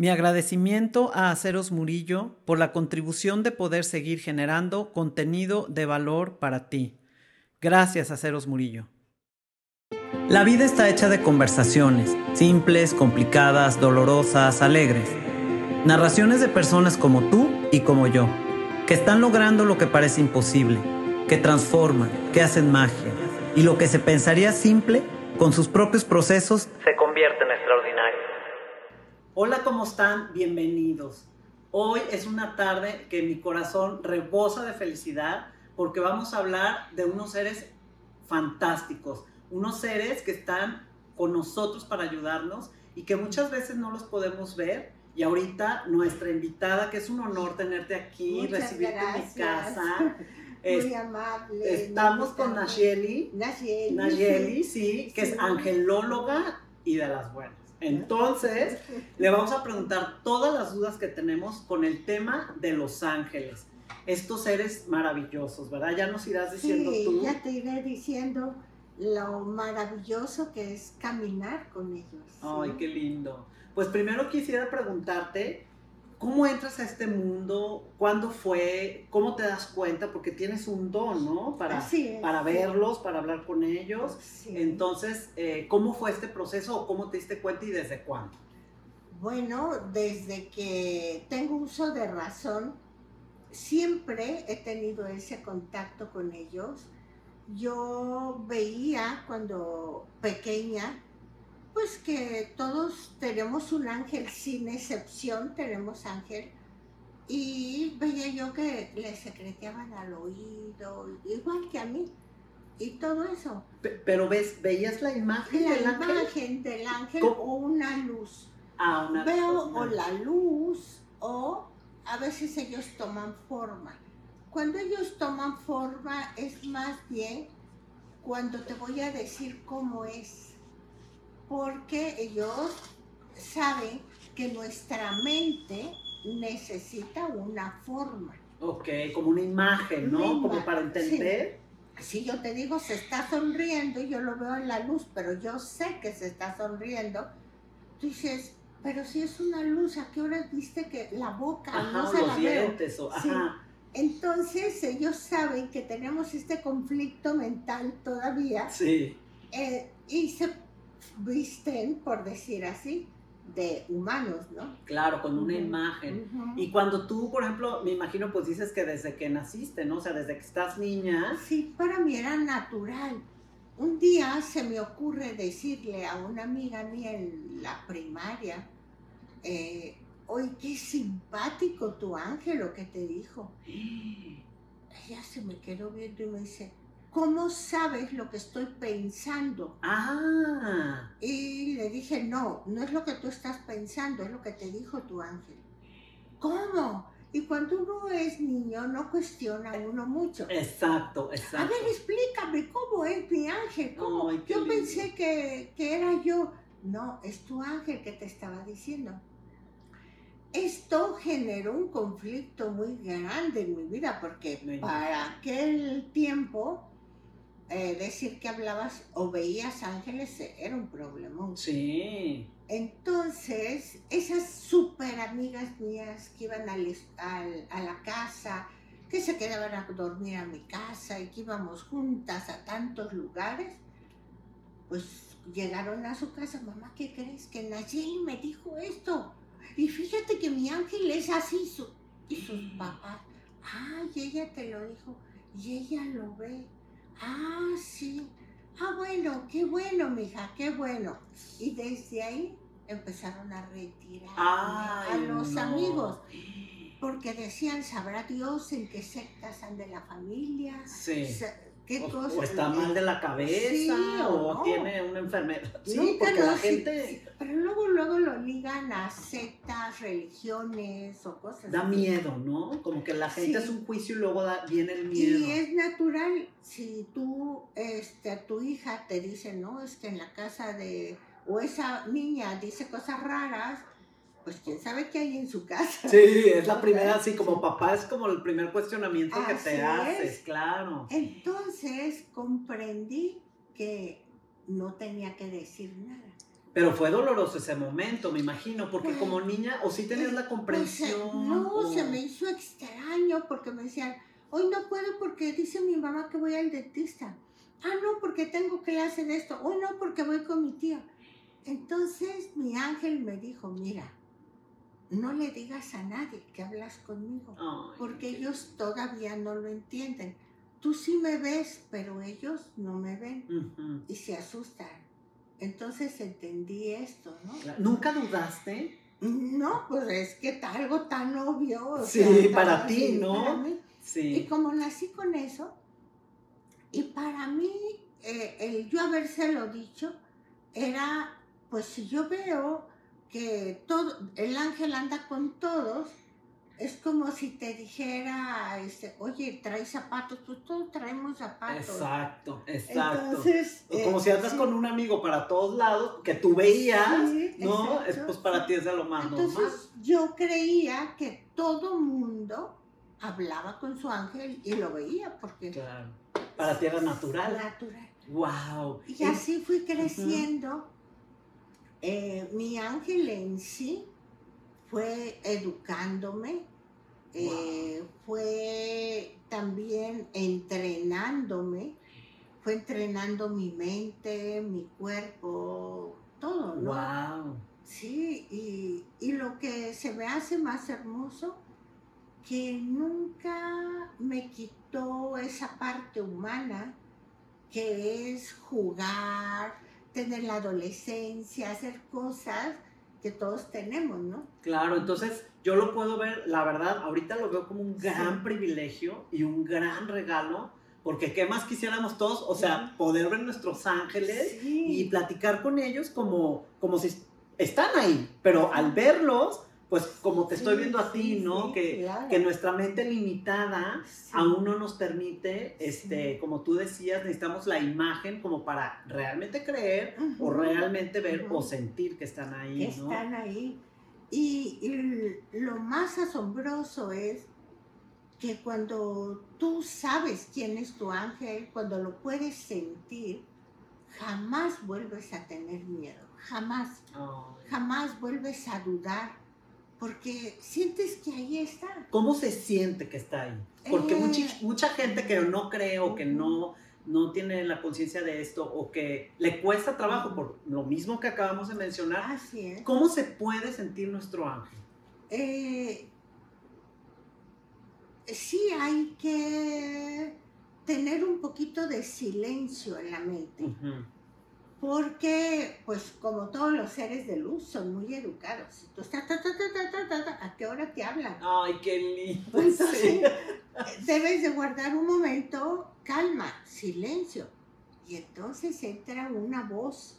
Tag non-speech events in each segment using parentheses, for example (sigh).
Mi agradecimiento a Aceros Murillo por la contribución de poder seguir generando contenido de valor para ti. Gracias, Aceros Murillo. La vida está hecha de conversaciones, simples, complicadas, dolorosas, alegres. Narraciones de personas como tú y como yo, que están logrando lo que parece imposible, que transforman, que hacen magia, y lo que se pensaría simple, con sus propios procesos, se. Hola, ¿cómo están? Bienvenidos. Hoy es una tarde que mi corazón rebosa de felicidad porque vamos a hablar de unos seres fantásticos, unos seres que están con nosotros para ayudarnos y que muchas veces no los podemos ver. Y ahorita nuestra invitada, que es un honor tenerte aquí, recibirte en mi casa. (laughs) Muy amable. Estamos con Nayeli. Nayeli. Nayeli, (laughs) sí, que es angelóloga y de las buenas. Entonces, le vamos a preguntar todas las dudas que tenemos con el tema de los ángeles. Estos seres maravillosos, ¿verdad? Ya nos irás diciendo sí, tú. ya te iré diciendo lo maravilloso que es caminar con ellos. Ay, ¿sí? qué lindo. Pues primero quisiera preguntarte, ¿cómo entras a este mundo? ¿Cuándo fue? ¿Cómo te das cuenta? Porque tienes un don, ¿no? Para, es, para sí. verlos, para hablar con ellos. Sí. Entonces, eh, ¿cómo fue este proceso o cómo te diste cuenta y desde cuándo? Bueno, desde que tengo uso de razón, siempre he tenido ese contacto con ellos. Yo veía cuando pequeña, pues que todos tenemos un ángel, sin excepción tenemos ángel. Y veía yo que le secreteaban al oído, igual que a mí. Y todo eso. Pe- Pero ves, ¿veías la imagen La del ángel? imagen del ángel ¿Cómo? o una luz. Ah, una Veo una- o la luz o a veces ellos toman forma. Cuando ellos toman forma es más bien cuando te voy a decir cómo es. Porque ellos saben que nuestra mente necesita una forma. Ok, como una imagen, ¿no? Una como imagen, para entender. Si yo te digo se está sonriendo, yo lo veo en la luz, pero yo sé que se está sonriendo, tú dices, pero si es una luz, ¿a qué horas viste que la boca Ajá, no o se la los veo? dientes. O, Sí. ajá. Entonces ellos saben que tenemos este conflicto mental todavía Sí. eh, y se visten, por decir así, de humanos, ¿no? Claro, con una imagen. Y cuando tú, por ejemplo, me imagino, pues dices que desde que naciste, ¿no? O sea, desde que estás niña. Sí, para mí era natural. Un día se me ocurre decirle a una amiga mía en la primaria, eh, oye, qué simpático tu ángel, lo que te dijo. (gasps) Ella se me quedó viendo y me dice, ¿cómo sabes lo que estoy pensando? Ah, Y le dije, no, no es lo que tú estás pensando, es lo que te dijo tu ángel. ¿Cómo? Y cuando uno es niño no cuestiona uno mucho. exacto, A exacto. ver, explícame, ¿cómo es mi ángel? ¿Cómo? Ay, yo pensé que, que era yo. No, es tu ángel que te estaba diciendo. Esto generó un conflicto muy grande en mi vida porque para aquel tiempo eh, decir que hablabas o veías ángeles era un problema. Sí. Entonces, esas súper amigas mías que iban al es- al- a la casa, que se quedaban a dormir a mi casa y que íbamos juntas a tantos lugares, pues llegaron a su casa, mamá, ¿qué crees? Que Nayeli me dijo esto. Y fíjate que mi ángel es así, su- y sus papás, ay, ella te lo dijo, y ella lo ve. Ah, sí. Ah, bueno, qué bueno, mija, qué bueno. Y desde ahí empezaron a retirar a los no. amigos, porque decían, sabrá Dios en qué sectas ande la familia, Sí. Qué O, cosas. o está mal de la cabeza Sí, o no. tiene una enfermedad. (laughs) Sí, Nunca porque la gente sí, pero luego, luego lo ligan a sectas, religiones o cosas da así. miedo, ¿no? Como que la gente Sí. hace un juicio y luego da- viene el miedo. Y es natural, si tú, este, a tu hija te dice, no, es que en la casa de, o esa niña dice cosas raras, pues quién sabe qué hay en su casa. Sí, es la (laughs) primera, así como papá, es como el primer cuestionamiento que te haces, es. claro. Entonces comprendí que no tenía que decir nada. Pero fue doloroso ese momento, me imagino, porque como niña, o sí tenías la Pues, comprensión. no, o- se me hizo extraño porque me decían, hoy no puedo porque dice mi mamá que voy al dentista. Ah, no, porque tengo clase de esto. Hoy no, porque voy con mi tía. Entonces mi ángel me dijo, mira, no le digas a nadie que hablas conmigo, porque ellos todavía no lo entienden. Tú sí me ves, pero ellos no me ven y se asustan. Entonces entendí esto, ¿no? ¿Nunca dudaste? No, pues es que algo tan obvio. o Sí, sea, para ti, ¿no? para mí. Y Sí. como nací con eso, y para mí, eh, el yo habérselo dicho, era, pues si yo veo que todo, el ángel anda con todos, es como si te dijera, este, oye, traes zapatos, pues todos traemos zapatos. Exacto, exacto. Entonces, como eh, si andas sí, con un amigo para todos lados, que tú veías, sí, ¿no? Es, pues para ti es de lo más normal. Entonces yo creía que todo mundo hablaba con su ángel y lo veía porque Claro. Para ti era natural. natural. Wow. Y así fui creciendo. Eh, mi ángel en sí fue educándome, eh, fue también entrenándome, fue entrenando mi mente, mi cuerpo, todo, ¿no? Wow. Sí, y, y lo que se me hace más hermoso, que nunca me quitó esa parte humana que es jugar, tener la adolescencia, hacer cosas que todos tenemos, ¿no? Claro, entonces yo lo puedo ver, la verdad, ahorita lo veo como un gran Sí. privilegio y un gran regalo, porque qué más quisiéramos todos, o sea, poder ver nuestros ángeles y Sí, platicar con ellos como, como si están ahí, pero al verlos, pues como te estoy viendo a ti, ¿no? que, claro. que nuestra mente limitada aún no nos permite, este, como tú decías, necesitamos la imagen como para realmente creer o realmente ver o sentir que están ahí, que ¿no? están ahí. Y, y lo más asombroso es que cuando tú sabes quién es tu ángel, cuando lo puedes sentir, jamás vuelves a tener miedo, jamás, jamás vuelves a dudar, porque sientes que ahí está. ¿Cómo se siente que está ahí? Porque Eh. mucha, mucha gente que no cree o que no, no tiene la conciencia de esto o que le cuesta trabajo por lo mismo que acabamos de mencionar, Así es. ¿cómo se puede sentir nuestro ángel? Eh, sí hay que tener un poquito de silencio en la mente. Ujú. Porque, pues, como todos los seres de luz, son muy educados. Entonces, ta, ta, ta, ta, ta, ta, ta, ¿a qué hora te hablan? Ay, qué lindo. Entonces, sí. (laughs) debes de guardar un momento, calma, silencio. Y entonces entra una voz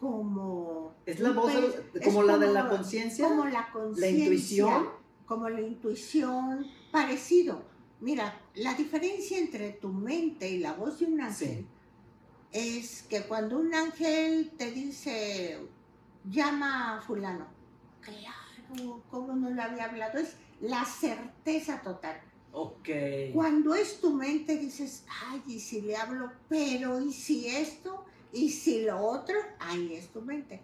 como... Es la voz, de como la de la conciencia, Como la la conciencia. intuición. Como la intuición, parecido. Mira, la diferencia entre tu mente y la voz de un ángel Sí. Es que cuando un ángel te dice, llama a fulano, claro, ¿cómo no le había hablado? Es la certeza total. Ok. Cuando es tu mente dices, ay, y si le hablo, pero y si esto, y si lo otro, ahí es tu mente.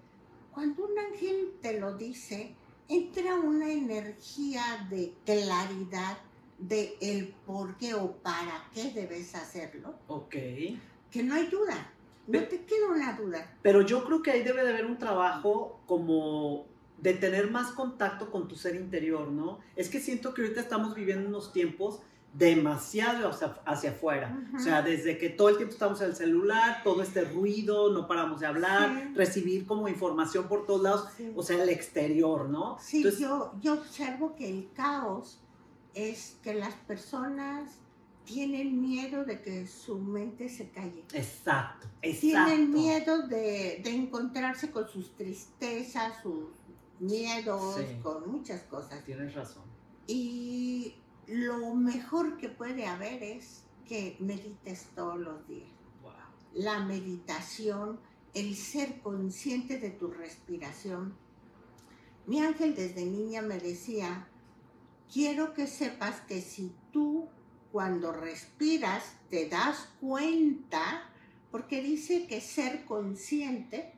Cuando un ángel te lo dice, entra una energía de claridad de el por qué o para qué debes hacerlo, Ok. Que no hay duda, no te queda una duda. Pero yo creo que ahí debe de haber un trabajo como de tener más contacto con tu ser interior, ¿no? Es que siento que ahorita estamos viviendo unos tiempos demasiado hacia, hacia afuera. O sea, desde que todo el tiempo estamos en el celular, todo este ruido, no paramos de hablar, Sí. recibir como información por todos lados, Sí. o sea, el exterior, ¿no? Sí, Entonces, yo, yo observo que el caos es que las personas tienen miedo de que su mente se calle. Exacto, exacto. Tienen miedo de, de encontrarse con sus tristezas, sus miedos, Sí. con muchas cosas. Tienes razón. Y lo mejor que puede haber es que medites todos los días. Wow. La meditación, el ser consciente de tu respiración. Mi ángel desde niña me decía, quiero que sepas que si tú cuando respiras te das cuenta, porque dice que ser consciente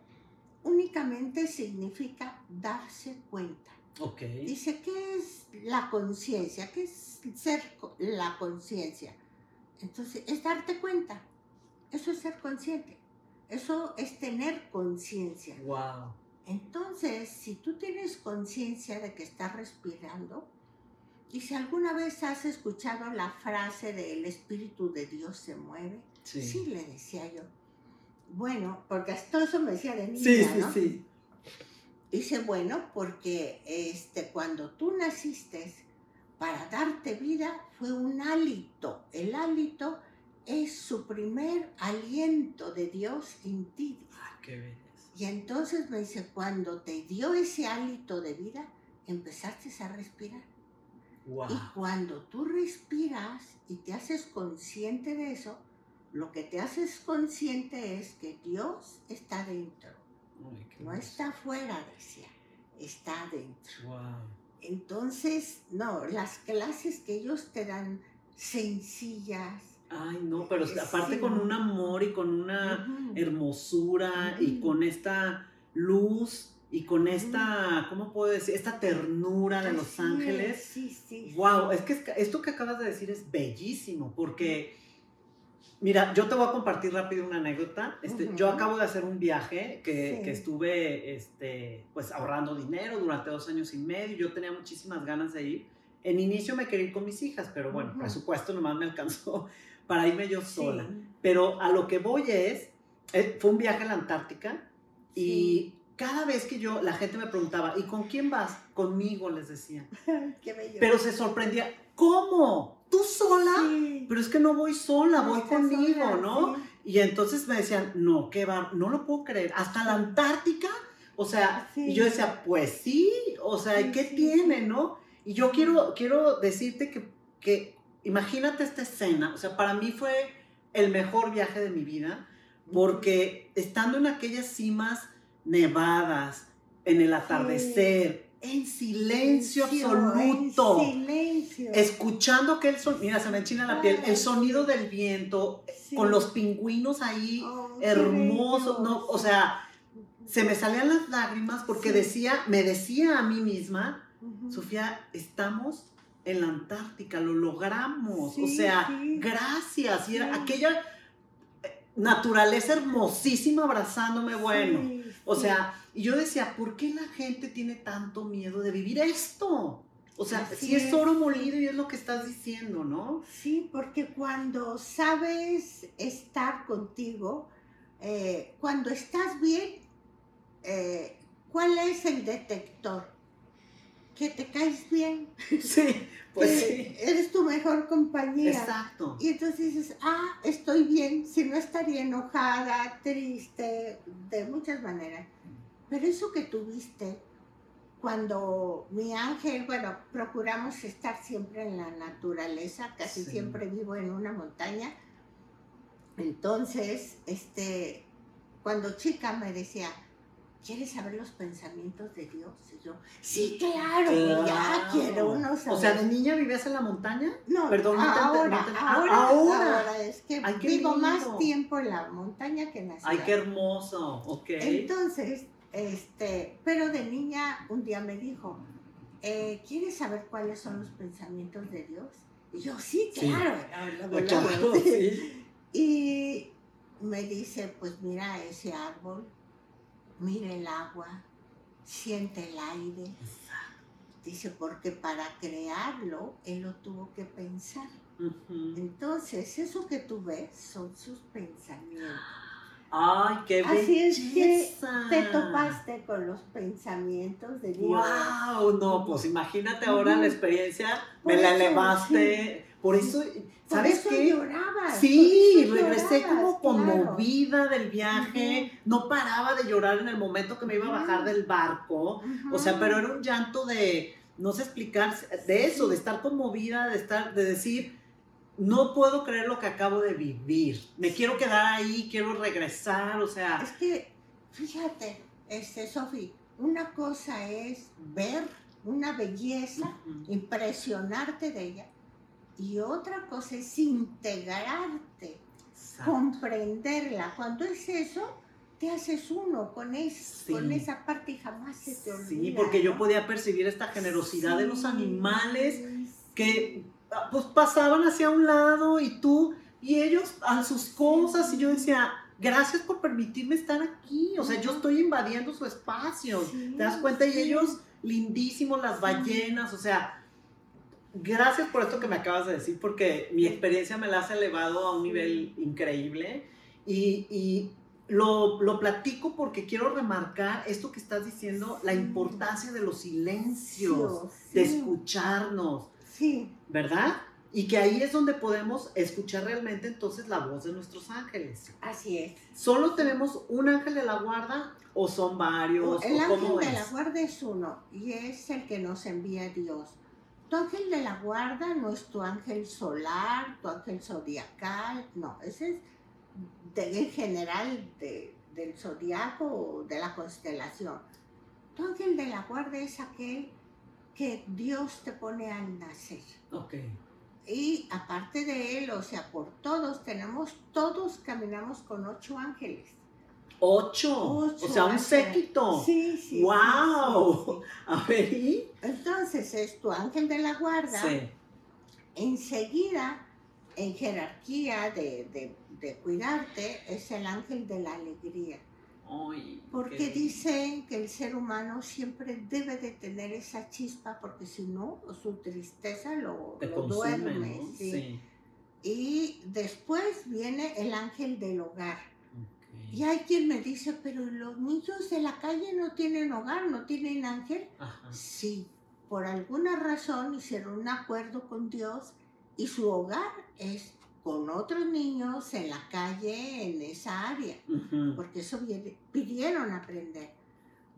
únicamente significa darse cuenta. Ok. Dice, ¿qué es la conciencia? ¿Qué es ser la conciencia? Entonces, es darte cuenta. Eso es ser consciente. Eso es tener conciencia. Wow. Entonces, si tú tienes conciencia de que estás respirando, y si alguna vez has escuchado la frase de el Espíritu de Dios se mueve, Sí. sí, le decía yo. Bueno, porque hasta eso me decía de niña, Sí, sí, ¿no? sí. Dice, bueno, porque este, cuando tú naciste, para darte vida fue un hálito. El hálito es su primer aliento de Dios en ti. Ah, qué belleza. Y entonces me dice, cuando te dio ese hálito de vida, empezaste a respirar. Wow. Y cuando tú respiras y te haces consciente de eso, lo que te haces consciente es que Dios está dentro. Ay, No hermoso. está afuera, decía, está dentro. Wow. Entonces, no, las clases que ellos te dan sencillas. Ay, no, pero Sí. aparte con un amor y con una hermosura y con esta luz y con esta, ¿cómo puedo decir? Esta ternura de los ángeles. es, Sí, sí. Wow, es que es- esto que acabas de decir es bellísimo, porque, mira, yo te voy a compartir rápido una anécdota. Este, Ujú. Yo acabo de hacer un viaje que, Sí. que estuve este, pues, ahorrando dinero durante dos años y medio. Yo tenía muchísimas ganas de ir. En inicio me quería ir con mis hijas, pero bueno, Ujú. presupuesto nomás me alcanzó (laughs) para irme yo Sí, sola. Pero a lo que voy es, eh, fue un viaje a la Antártica y sí. Cada vez que yo, la gente me preguntaba, ¿y con quién vas? Conmigo, les decía. (laughs) Qué bello. Pero se sorprendía, ¿cómo? ¿Tú sola? Sí. Pero es que no voy sola, No voy conmigo, sola, ¿no? sí. Y entonces me decían, no, qué va, no lo puedo creer, hasta la Antártica, o sea, Sí. y yo decía, pues sí, o sea, ¿y Sí, ¿qué tiene, no? Y yo quiero, quiero decirte que, que, imagínate esta escena, o sea, para mí fue el mejor viaje de mi vida, porque estando en aquellas cimas nevadas, en el atardecer, en silencio absoluto, En silencio. escuchando que el sonido, mira, se me enchina la piel, el sonido del viento, Sí. con los pingüinos ahí, Oh, hermosos, no, o sea, se me salían las lágrimas porque Sí. decía, me decía a mí misma. Sofía, estamos en la Antártica, lo logramos, o sea, gracias, y era aquella eh, naturaleza hermosísima abrazándome, bueno, o sea, y yo decía, ¿por qué la gente tiene tanto miedo de vivir esto? O sea, Así si es es. oro molido y es lo que estás diciendo, ¿no? Sí, porque cuando sabes estar contigo, eh, cuando estás bien, eh, ¿cuál es el detector? Que te caes bien, (laughs) Sí, pues que sí. eres tu mejor compañía. Exacto. Y entonces dices, ah, estoy bien, si no estaría enojada, triste, de muchas maneras. Pero eso que tuviste, cuando mi ángel, bueno, procuramos estar siempre en la naturaleza, casi Sí. siempre vivo en una montaña. Entonces, este, cuando chica me decía, ¿quieres saber los pensamientos de Dios? Y yo, sí, claro, ya Claro. quiero uno O saber. sea, ¿de niña vivías en la montaña? No, Perdón, no te ente- ahora, no te- ahora, Ah, ahora. ahora, es que Ay, vivo más tiempo en la montaña que en la ciudad. Ay, qué hermoso. Ok. Entonces, este, pero de niña un día me dijo, eh, ¿quieres saber cuáles son los pensamientos de Dios? Y yo, sí, Sí. claro. luego, luego, Claro, sí. (laughs) Y me dice, pues mira ese árbol, mira el agua, siente el aire. Dice, porque para crearlo, él lo tuvo que pensar. Entonces, eso que tú ves son sus pensamientos. Ay, qué Así es que belleza. Te topaste con los pensamientos de Dios. Wow, no, pues imagínate ahora la experiencia, Por me la elevaste. Por eso, Por ¿sabes eso qué? llorabas. Sí, por eso regresé llorabas, como claro. conmovida del viaje, no paraba de llorar en el momento que me iba a bajar del barco, o sea, pero era un llanto de, no sé explicar, de eso, de estar conmovida, de estar, de decir, no puedo creer lo que acabo de vivir, me quiero quedar ahí, quiero regresar, o sea, Es que, fíjate, este, Sofi, una cosa es ver una belleza, ujú, impresionarte de ella, y otra cosa es integrarte, exacto. comprenderla. Cuando es eso, te haces uno con, es, con esa parte y jamás se te olvida. Sí, porque yo podía percibir esta generosidad de los animales que pues pasaban hacia un lado y tú y ellos a sus cosas y yo decía, gracias por permitirme estar aquí, o sea, yo estoy invadiendo su espacio, ¿te das cuenta? Y ellos lindísimos, las ballenas, o sea, gracias por esto que me acabas de decir, porque mi experiencia me la has elevado a un nivel increíble y, lo, lo, platico porque quiero remarcar esto que estás diciendo, la importancia de los silencios, de escucharnos, sí. ¿verdad? Y que ahí es donde podemos escuchar realmente entonces la voz de nuestros ángeles. Así es. ¿Solo tenemos un ángel de la guarda o son varios? El ángel de la guarda es uno y es el que nos envía Dios. Tu ángel de la guarda no es tu ángel solar, tu ángel zodiacal, no, ese es en general del zodiaco o de la constelación. Tu ángel de la guarda es aquel que Dios te pone al nacer. Ok. Y aparte de él, o sea, por todos, tenemos, todos caminamos con ocho ángeles. ¿Ocho? o sea, un séquito. Sí, sí. ¡Wow! (laughs) A ver, ¿y? Entonces, es tu ángel de la guarda. Sí. Enseguida, en jerarquía de, de cuidarte, es el ángel de la alegría. Porque dicen que el ser humano siempre debe de tener esa chispa, porque si no, su tristeza lo, duerme. Y después viene el ángel del hogar. Y hay quien me dice, pero los niños de la calle no tienen hogar, no tienen ángel. Sí, por alguna razón hicieron un acuerdo con Dios y su hogar es con otros niños en la calle, en esa área, porque eso pidieron aprender.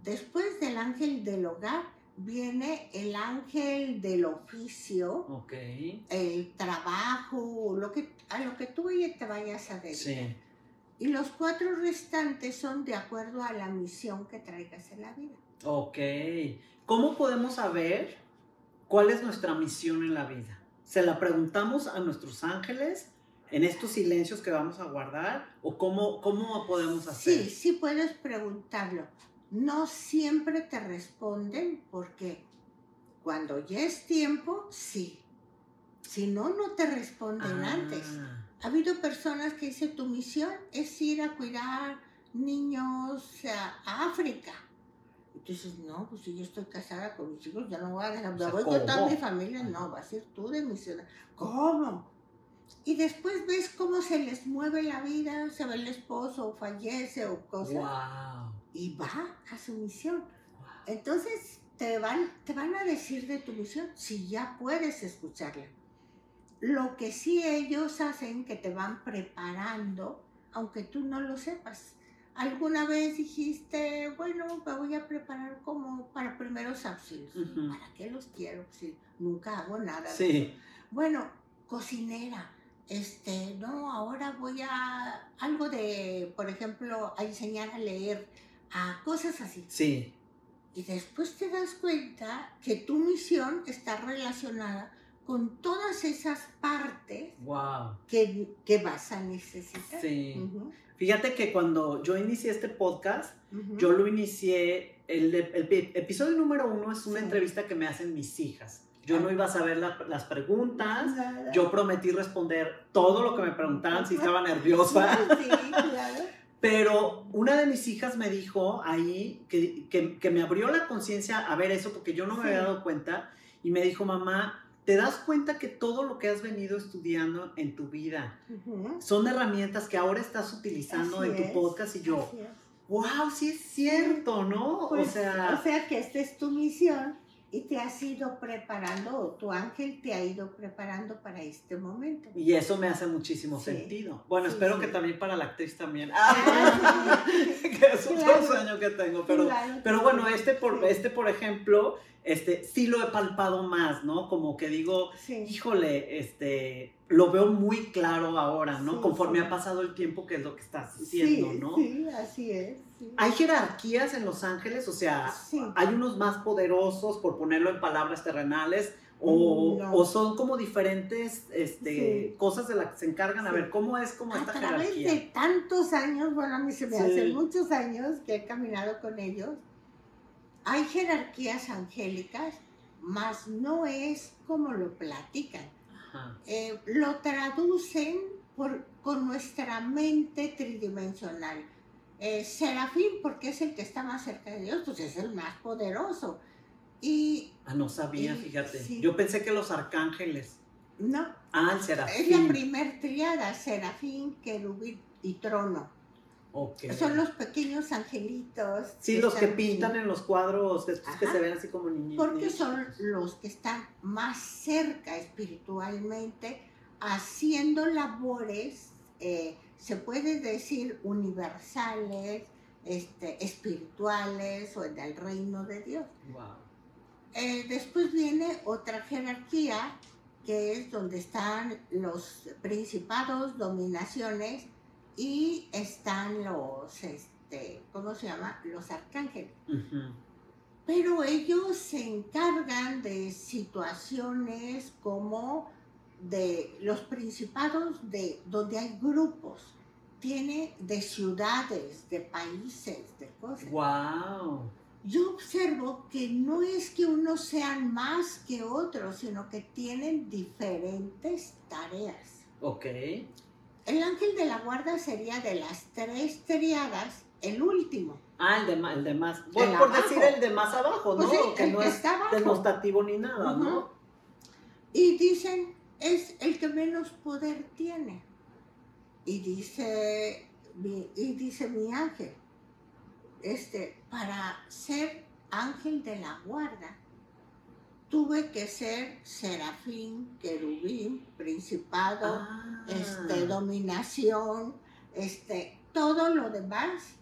Después del ángel del hogar viene el ángel del oficio, el trabajo, lo que, a lo que tú te vayas a dedicar. Y los cuatro restantes son de acuerdo a la misión que traigas en la vida. Ok. ¿Cómo podemos saber cuál es nuestra misión en la vida? ¿Se la preguntamos a nuestros ángeles? en estos silencios que vamos a guardar o cómo, cómo podemos hacer? Sí, sí puedes preguntarlo. No siempre te responden porque cuando ya es tiempo, sí. Si no, no te responden ah. antes. Ha habido personas que dicen, tu misión es ir a cuidar niños a, África. Dices, no, pues si yo estoy casada con mis hijos, ya no voy a dejar, voy con toda mi familia. No, va a ser tú de misión. ¿Cómo? y después ves cómo se les mueve la vida, se ve el esposo o fallece o cosas. Y va a su misión. Entonces te van, te van a decir de tu misión si ya puedes escucharla. Lo que sí ellos hacen que te van preparando, aunque tú no lo sepas. ¿Alguna vez dijiste, bueno, me voy a preparar como para primeros auxilios? ¿Para qué los quiero? Si nunca hago nada. Sí. Bueno, cocinera este, no, ahora voy a algo de, por ejemplo, a enseñar a leer, a cosas así. Sí. Y después te das cuenta que tu misión está relacionada con todas esas partes wow. que, que, vas a necesitar. Sí. Fíjate que cuando yo inicié este podcast, yo lo inicié, el, episodio número uno es una entrevista que me hacen mis hijas. Yo no iba a saber las preguntas. Yo prometí responder todo lo que me preguntaban si estaba (laughs) nerviosa. Sí, claro. Pero una de mis hijas me dijo ahí que, que, me abrió la conciencia a ver eso porque yo no me había dado cuenta y me dijo, mamá, ¿te das cuenta que todo lo que has venido estudiando en tu vida son herramientas que ahora estás utilizando en tu podcast? Y yo, wow, sí es cierto, ¿no? o, sea, o sea que esta es tu misión y te has ido preparando, o tu ángel te ha ido preparando para este momento. Y eso me hace muchísimo sentido. Bueno, espero que también para la actriz también. Ah, (laughs) que es otro sueño que tengo. Pero, pero bueno, este por, este, por ejemplo, este, sí lo he palpado más, ¿no? Como que digo, Sí. híjole, este, lo veo muy claro ahora, ¿no? Sí, Conforme sí. ha pasado el tiempo, que es lo que estás diciendo, sí, ¿no? Sí, así es. sí. ¿Hay jerarquías en Los Ángeles? O sea, Sí. ¿hay unos más poderosos, por ponerlo en palabras terrenales? ¿O, No. o son como diferentes este, Sí. cosas de las que se encargan? A ver, ¿cómo es como A esta través jerarquía? de tantos años, bueno, a mí se me Sí. hace muchos años que he caminado con ellos, hay jerarquías angélicas, mas no es como lo platican. Eh, lo traducen por, con nuestra mente tridimensional. Eh, Serafín, porque es el que está más cerca de Dios, pues es el más poderoso. Y Ah, no sabía, Y- fíjate. sí. Yo pensé que los arcángeles. no, Ah, el es serafín. la primer triada, Serafín, Querubín y Trono. Son los pequeños angelitos. Sí, los que pintan en los cuadros, estos que Ajá. se ven así como niñitos. Porque son los que están más cerca espiritualmente, haciendo labores, eh, se puede decir universales, este, espirituales o en el reino de Dios. Wow. Eh, después viene otra jerarquía, que es donde están los principados, dominaciones, y están los, este, ¿cómo se llama? Los arcángeles. Pero ellos se encargan de situaciones como de los principados de donde hay grupos, tiene de ciudades, de países, de cosas. Wow. Yo observo que no es que unos sean más que otros, sino que tienen diferentes tareas. Ok. El ángel de la guarda sería de las tres triadas el último. Ah, el de, ma- el de más. Por, El por abajo. decir el de más abajo, ¿no? Pues sí, que el no que es está abajo. denostativo ni nada, ¿no? Y dicen, es el que menos poder tiene. Y dice y dice mi ángel, este, para ser ángel de la guarda, tuve que ser serafín, querubín, principado, Ah. este, dominación, este, todo lo demás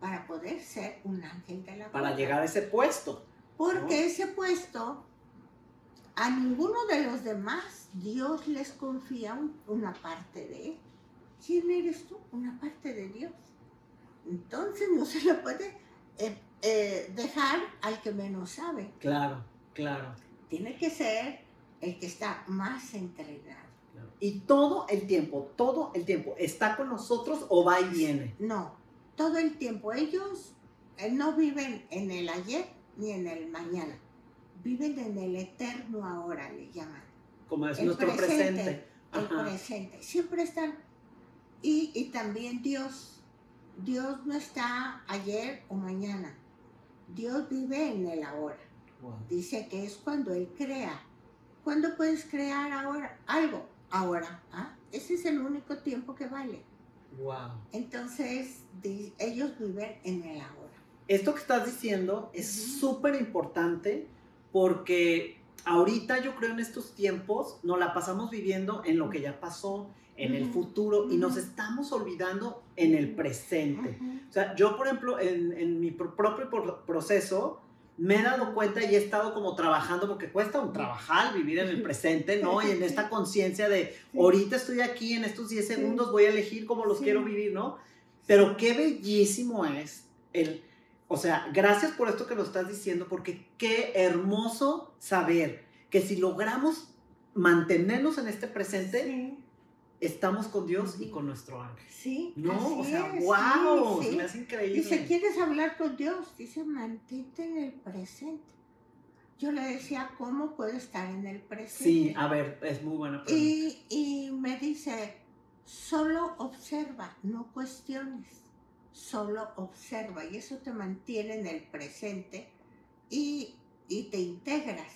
para poder ser un ángel de la. Para llegar a ese puesto. Porque ¿no? ese puesto, a ninguno de los demás, Dios les confía un- una parte de él. ¿Quién eres tú? Una parte de Dios. Entonces no se le puede eh, eh, dejar al que menos sabe. Claro, claro, Tiene que ser el que está más entrenado. claro. Y todo el tiempo, todo el tiempo, ¿está con nosotros o va y viene? No, todo el tiempo. Ellos eh, no viven en el ayer ni en el mañana. Viven en el eterno ahora, le llaman. Como es El nuestro presente. presente. el Ajá. presente. Siempre están. Y, y también Dios. Dios no está ayer o mañana. Dios vive en el ahora. Wow. Dice que es cuando Él crea. ¿Cuándo puedes crear ahora? Algo. Ahora. ¿ah? Ese es el único tiempo que vale. Wow. Entonces, di- ellos viven en el ahora. Esto que estás diciendo es Ujú. súper importante porque ahorita yo creo en estos tiempos nos la pasamos viviendo en lo que ya pasó, en el futuro y nos estamos olvidando en el presente. O sea, yo, por ejemplo, en, en mi pro- propio proceso, me he dado cuenta y he estado como trabajando, porque cuesta un trabajar vivir en el presente, ¿no? Y en esta conciencia de, ahorita estoy aquí, en estos 10 Sí. segundos voy a elegir cómo los Sí. quiero vivir, ¿no? Pero qué bellísimo es el, o sea, gracias por esto que lo estás diciendo, porque qué hermoso saber que si logramos mantenernos en este presente, Sí, estamos con Dios y con nuestro ángel. sí, No, o sea, es, wow, sí, sí. me hace increíble. Dice, ¿quieres hablar con Dios? Dice, mantente en el presente. Yo le decía, ¿cómo puedo estar en el presente? Sí, a ver, es muy buena pregunta. y, y me dice, solo observa, no cuestiones, solo observa. Y eso te mantiene en el presente y, y te integras.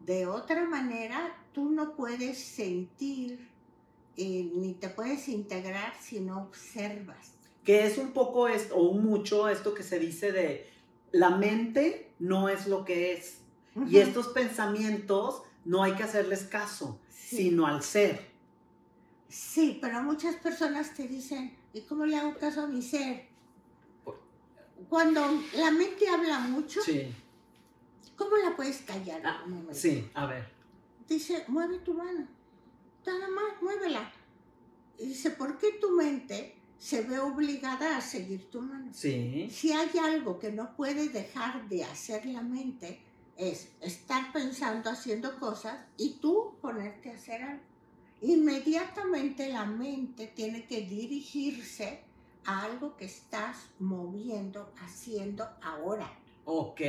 De otra manera, tú no puedes sentir eh, ni te puedes integrar si no observas. Que es un poco esto, o mucho esto que se dice de la mente no es lo que es. Y Ujú. estos pensamientos no hay que hacerles caso, Sí. sino al ser. Sí, pero muchas personas te dicen, ¿y cómo le hago caso a mi ser? Cuando la mente habla mucho, Sí. ¿Cómo la puedes callar? Ah, sí, a ver. Dice, mueve tu mano. Nada más, muévela. Y dice, ¿por qué tu mente se ve obligada a seguir tu mano? Sí. Si hay algo que no puedes dejar de hacer la mente, es estar pensando, haciendo cosas y tú ponerte a hacer algo. Inmediatamente la mente tiene que dirigirse a algo que estás moviendo, haciendo ahora. Ok,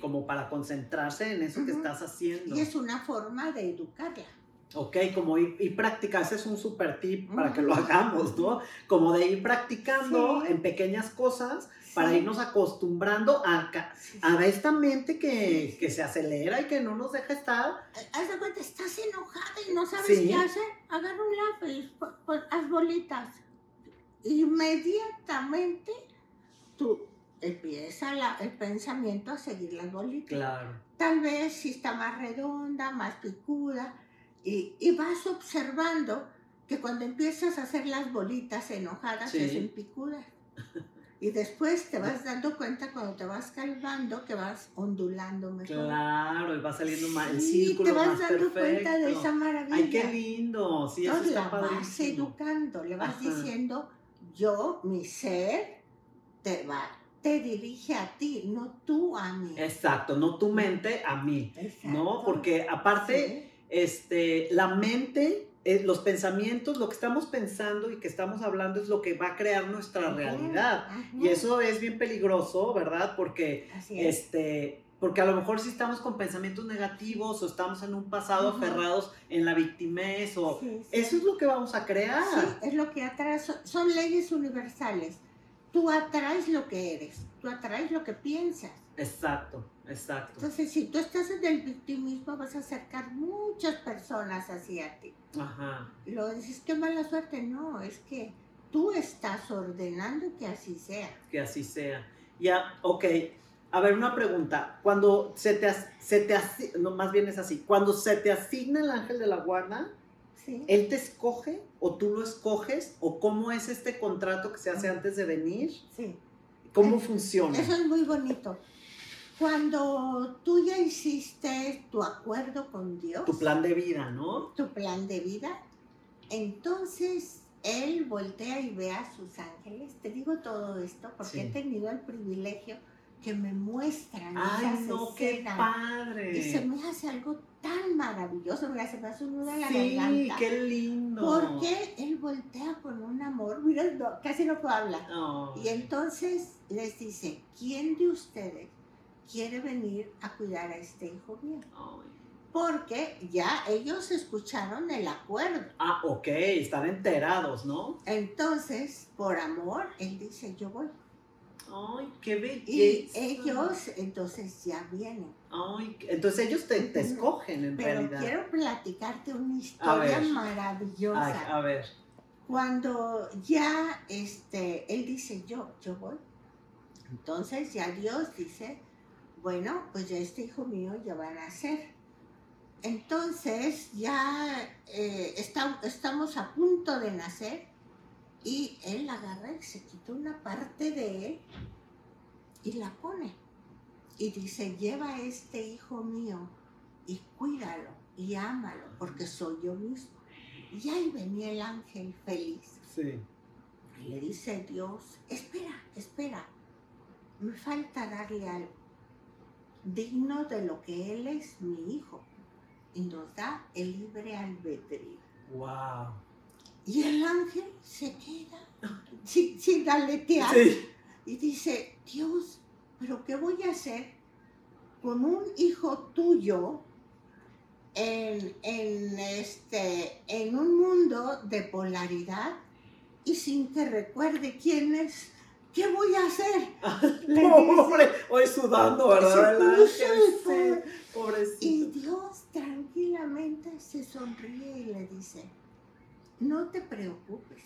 como para concentrarse en eso que estás haciendo. Y es una forma de educarla. Ok, como ir, ir practicar, ese es un super tip para que lo Ujú. hagamos, ¿no? Como de ir practicando Sí. en pequeñas cosas para irnos acostumbrando a, a esta mente que, que se acelera y que no nos deja estar. Haz de cuenta, estás enojada y no sabes Sí. qué hacer. Agarra un lápiz, haz bolitas. Inmediatamente tú empieza la- el pensamiento a seguir las bolitas. Claro. Tal vez si está más redonda, más picuda, y, y vas observando que cuando empiezas a hacer las bolitas enojadas Sí. se hacen picudas. (laughs) Y después te vas dando cuenta cuando te vas calmando que vas ondulando mejor. Claro, y va saliendo más, el Sí, círculo te vas más dando perfecto. cuenta de esa maravilla. Ay, qué lindo. Sí, eso Entonces está la vas educando, le vas Ajá. diciendo, yo, mi ser, te va, te dirige a ti, no tú a mí. Exacto, no tu mente a mí, Exacto. ¿no? Porque aparte, este, la mente, los pensamientos, lo que estamos pensando y que estamos hablando es lo que va a crear nuestra realidad. Y eso es bien peligroso, ¿verdad? Porque, es. este, porque a lo mejor si estamos con pensamientos negativos o estamos en un pasado Ujú. aferrados en la victimez o... Sí, sí. Eso es lo que vamos a crear. Sí, es lo que atraes, son leyes universales. Tú atraes lo que eres, tú atraes lo que piensas. Exacto, exacto. Entonces, si tú estás en el victimismo, vas a acercar muchas personas hacia ti. Ajá. Y luego dices, qué mala suerte. No, es que tú estás ordenando que así sea. que así sea. Ya, ok. A ver, una pregunta. Cuando se te, se te no, más bien es así, cuando se te asigna el ángel de la guarda, ¿sí? ¿él te escoge o tú lo escoges? ¿O cómo es este contrato que se hace antes de venir? Sí. ¿Cómo funciona? Eso es muy bonito. Cuando tú ya hiciste tu acuerdo con Dios, Tu plan de vida, ¿no? tu plan de vida, entonces Él voltea y ve a sus ángeles. Te digo todo esto porque Sí. he tenido el privilegio que me muestran Ay, esas no, qué padre. Y se me hace algo tan maravilloso, mira, se me hace un nudo en la Sí, garganta. qué lindo. Porque Él voltea con un amor, mira, no, casi no puedo hablar. Ay, Y entonces les dice, ¿quién de ustedes quiere venir a cuidar a este hijo mío? Porque ya ellos escucharon el acuerdo. Ah, ok, están enterados, ¿no? Entonces, por amor, él dice, yo voy. Ay, qué Y belleza. ellos entonces ya vienen. Ay, entonces ellos te, escogen en Pero realidad. quiero platicarte una historia maravillosa. Ay, a ver. Cuando ya este, él dice, yo, yo voy. Entonces ya Dios dice, bueno, pues ya este hijo mío ya va a nacer. Entonces ya eh, está- estamos a punto de nacer y él agarra y se quita una parte de él y la pone. Y dice, lleva a este hijo mío y cuídalo y ámalo porque soy yo mismo. Y ahí venía el ángel feliz. Sí. Y le dice Dios, espera, espera, me falta darle algo digno de lo que Él es mi hijo. Y nos da el libre albedrío. Wow. Y el ángel se queda (laughs) sin, sin Sí. y dice, Dios, pero ¿qué voy a hacer con un hijo tuyo en, en este, en un mundo de polaridad y sin que recuerde quién es? ¿Qué voy a hacer? (laughs) Le Pobre, hoy sudando, ¿verdad? Se puso pobrecito. Y Dios tranquilamente se sonríe y le dice, no te preocupes,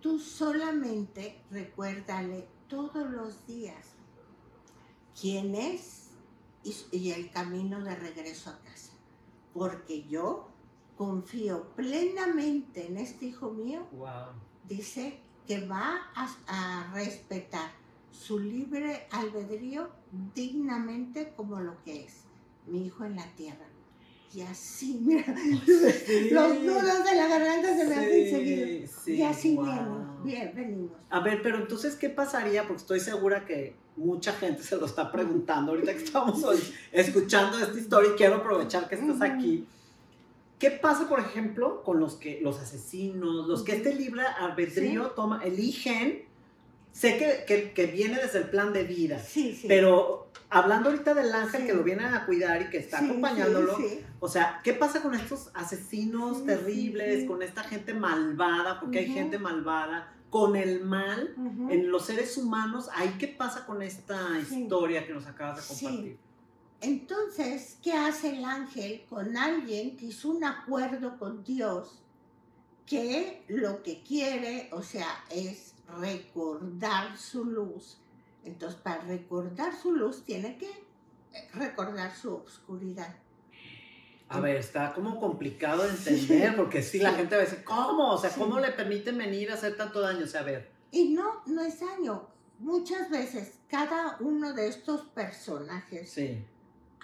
tú solamente recuérdale todos los días quién es y, y el camino de regreso a casa, porque yo confío plenamente en este hijo mío, Wow. dice que va a, a respetar su libre albedrío dignamente como lo que es, mi hijo en la tierra. Y así, (laughs) mira, los nudos de la garganta se me hacen seguido. y así bien, bien, venimos. A ver, pero entonces, ¿qué pasaría? Porque estoy segura que mucha gente se lo está preguntando ahorita que estamos hoy (laughs) escuchando esta historia y quiero aprovechar que estás aquí. ¿Qué pasa, por ejemplo, con los que los asesinos, los que este libre albedrío toma, eligen? Sé que, que, viene desde el plan de vida, sí, sí. pero hablando ahorita del ángel que lo viene a cuidar y que está acompañándolo, o sea, ¿qué pasa con estos asesinos terribles, con esta gente malvada, porque hay gente malvada, con el mal en los seres humanos? ¿Ahí qué pasa con esta historia que nos acabas de compartir? Entonces, ¿qué hace el ángel con alguien que hizo un acuerdo con Dios que lo que quiere, o sea, es recordar su luz? Entonces, para recordar su luz, tiene que recordar su oscuridad. A ver, está como complicado de entender, porque si la gente va a decir, ¿cómo? O sea, ¿cómo le permiten venir a hacer tanto daño? O sea, a ver. Y no, no es daño. Muchas veces, cada uno de estos personajes sí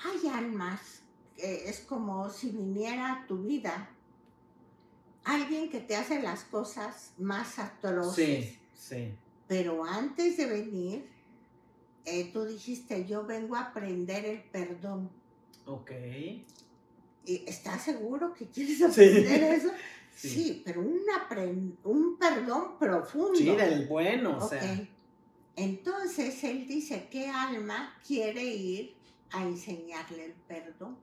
hay almas, es como si viniera a tu vida alguien que te hace las cosas más atroces. Sí, sí. Pero antes de venir, eh, tú dijiste, yo vengo a aprender el perdón. Ok. ¿Y ¿Estás seguro que quieres aprender eso? (laughs) Sí. pero un, un perdón profundo. Sí, del bueno, o sea. Entonces él dice, ¿qué alma quiere ir a enseñarle el perdón.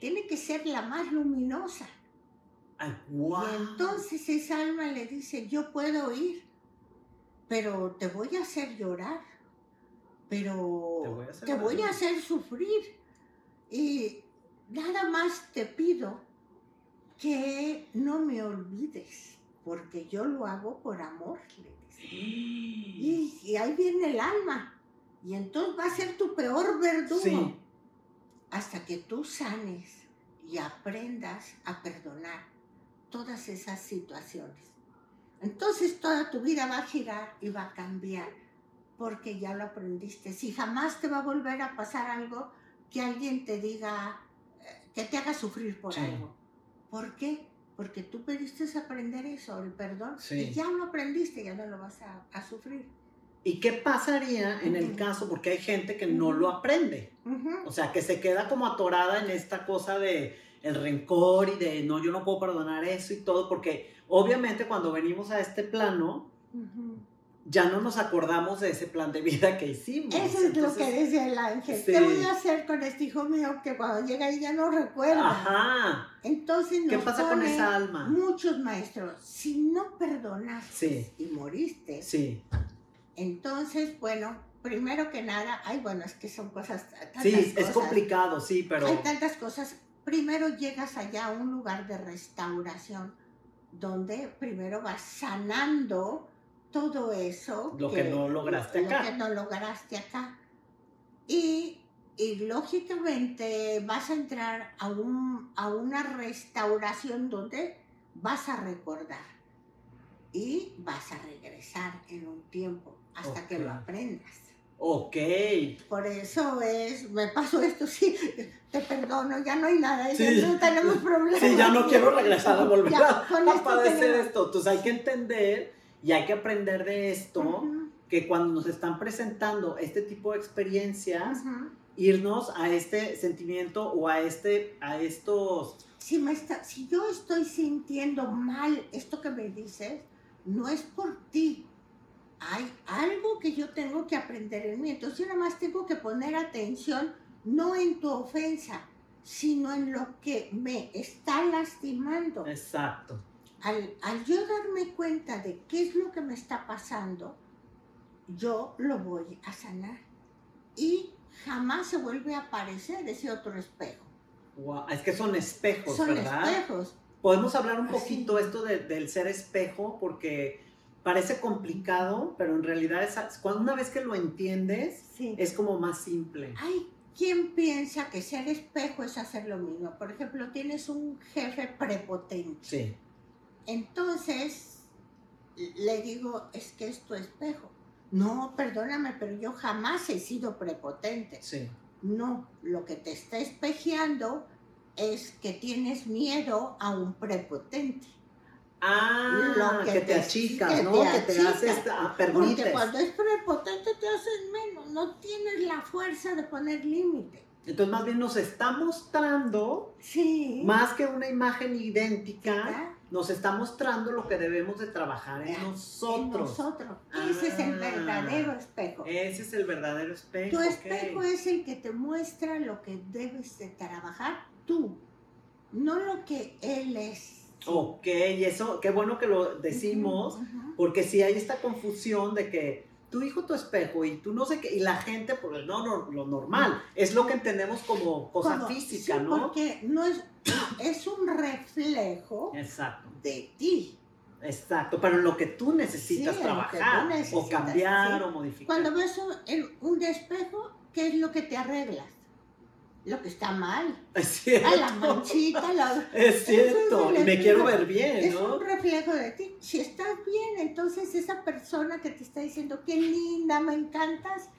Tiene que ser la más luminosa. Y entonces esa alma le dice, yo puedo ir, pero te voy a hacer llorar, pero te voy a hacer, sufrir. Y nada más te pido que no me olvides, porque yo lo hago por amor, le dice. (gasps) Y, y ahí viene el alma. Y entonces va a ser tu peor verdugo. Hasta que tú sanes y aprendas a perdonar todas esas situaciones. Entonces toda tu vida va a girar y va a cambiar porque ya lo aprendiste. Si jamás te va a volver a pasar algo que alguien te diga, eh, que te haga sufrir por algo. ¿Por qué? Porque tú pediste aprender eso, el perdón, y ya lo aprendiste, ya no lo vas a sufrir. ¿Y qué pasaría en el caso? Porque hay gente que no lo aprende. O sea, que se queda como atorada en esta cosa de el rencor y de no, yo no puedo perdonar eso y todo, porque obviamente cuando venimos a este plano, ya no nos acordamos de ese plan de vida que hicimos. Eso es lo que decía el ángel. ¿Qué voy a hacer con este hijo mío que cuando llega ahí ya no recuerda? Ajá. Entonces ¿Qué pasa con esa alma? Muchos maestros, si no perdonaste y moriste, sí entonces, bueno, primero que nada, ay, bueno, es que son cosas. sí, es complicado, sí, pero. Hay tantas cosas. Primero llegas allá a un lugar de restauración donde primero vas sanando todo eso. Lo que, no lograste acá. Lo que no lograste acá. Y, y, lógicamente vas a entrar a, un, a una restauración donde vas a recordar y vas a regresar en un tiempo hasta que lo aprendas. Ok. Por eso es, me pasó esto, (laughs) sí, te perdono, ya no hay nada, ya no tenemos problemas. Sí, ya no (laughs) quiero regresar a volver a, padecer esto. Entonces hay que entender y hay que aprender de esto, que cuando nos están presentando este tipo de experiencias, irnos a este sentimiento o a, este, a estos... Si, me está, si yo estoy sintiendo mal esto que me dices, no es por ti, hay algo que yo tengo que aprender en mí. Entonces yo nada más tengo que poner atención no en tu ofensa, sino en lo que me está lastimando. Exacto. Al, al yo darme cuenta de qué es lo que me está pasando, yo lo voy a sanar. Y jamás se vuelve a aparecer ese otro espejo. Es que son espejos, son espejos. Podemos hablar un poquito esto del ser espejo, porque parece complicado, pero en realidad es, cuando una vez que lo entiendes, es como más simple. Hay quien piensa que ser espejo es hacer lo mismo. Por ejemplo, tienes un jefe prepotente. Sí. Entonces, le digo, es que es tu espejo. No, perdóname, pero yo jamás he sido prepotente. Sí. No, lo que te está espejeando es que tienes miedo a un prepotente. Ah, Lo que, que te te- achicas, que ¿no? te que te haces, ah, Porque permites. cuando es prepotente te haces menos, no tienes la fuerza de poner límite. Entonces, más bien nos está mostrando, Sí. más que una imagen idéntica, nos está mostrando lo que debemos de trabajar en En nosotros. nosotros. Ese es el Ah. verdadero espejo. Ese es el verdadero espejo. Tu espejo es el que te muestra lo que debes de trabajar tú, no lo que él es. Ok, y eso, qué bueno que lo decimos, porque si hay esta confusión de que tu hijo tu espejo y tú no sé qué, y la gente, pues no, no, lo normal, es lo que entendemos como cosa Como- física, sí, ¿no? Porque no es, (coughs) es un reflejo Exacto, de ti. exacto, pero en lo que tú necesitas Sí, tú trabajar, o cambiar, sí. o modificar. Cuando ves un, un espejo, ¿qué es lo que te arreglas? Lo que está mal. Es cierto, A la manchita, la- es cierto, es y me quiero ver bien, es ¿no? un reflejo de ti. Si estás bien, entonces esa persona que te está diciendo, qué linda, me encantas,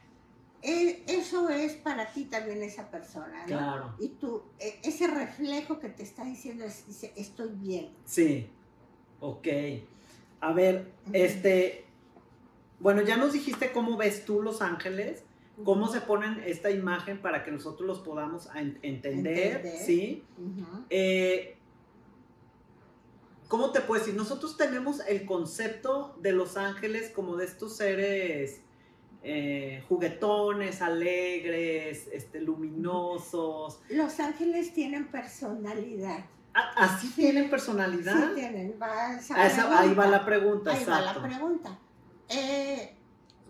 eh, eso es para ti también esa persona, ¿no? Claro, Y tú, eh, ese reflejo que te está diciendo, es, dice, estoy bien. sí, ok. A ver, este, bueno, ya nos dijiste cómo ves tú Los Ángeles, cómo se ponen esta imagen para que nosotros los podamos entender, Entender. ¿sí? Eh, ¿Cómo te puedo decir? Nosotros tenemos el concepto de los ángeles como de estos seres eh, juguetones, alegres, este, luminosos. Los ángeles tienen personalidad. Ah, ¿Así tienen personalidad? Sí tienen. A Ah, esa- ahí va la pregunta, Ahí va la pregunta. Eh,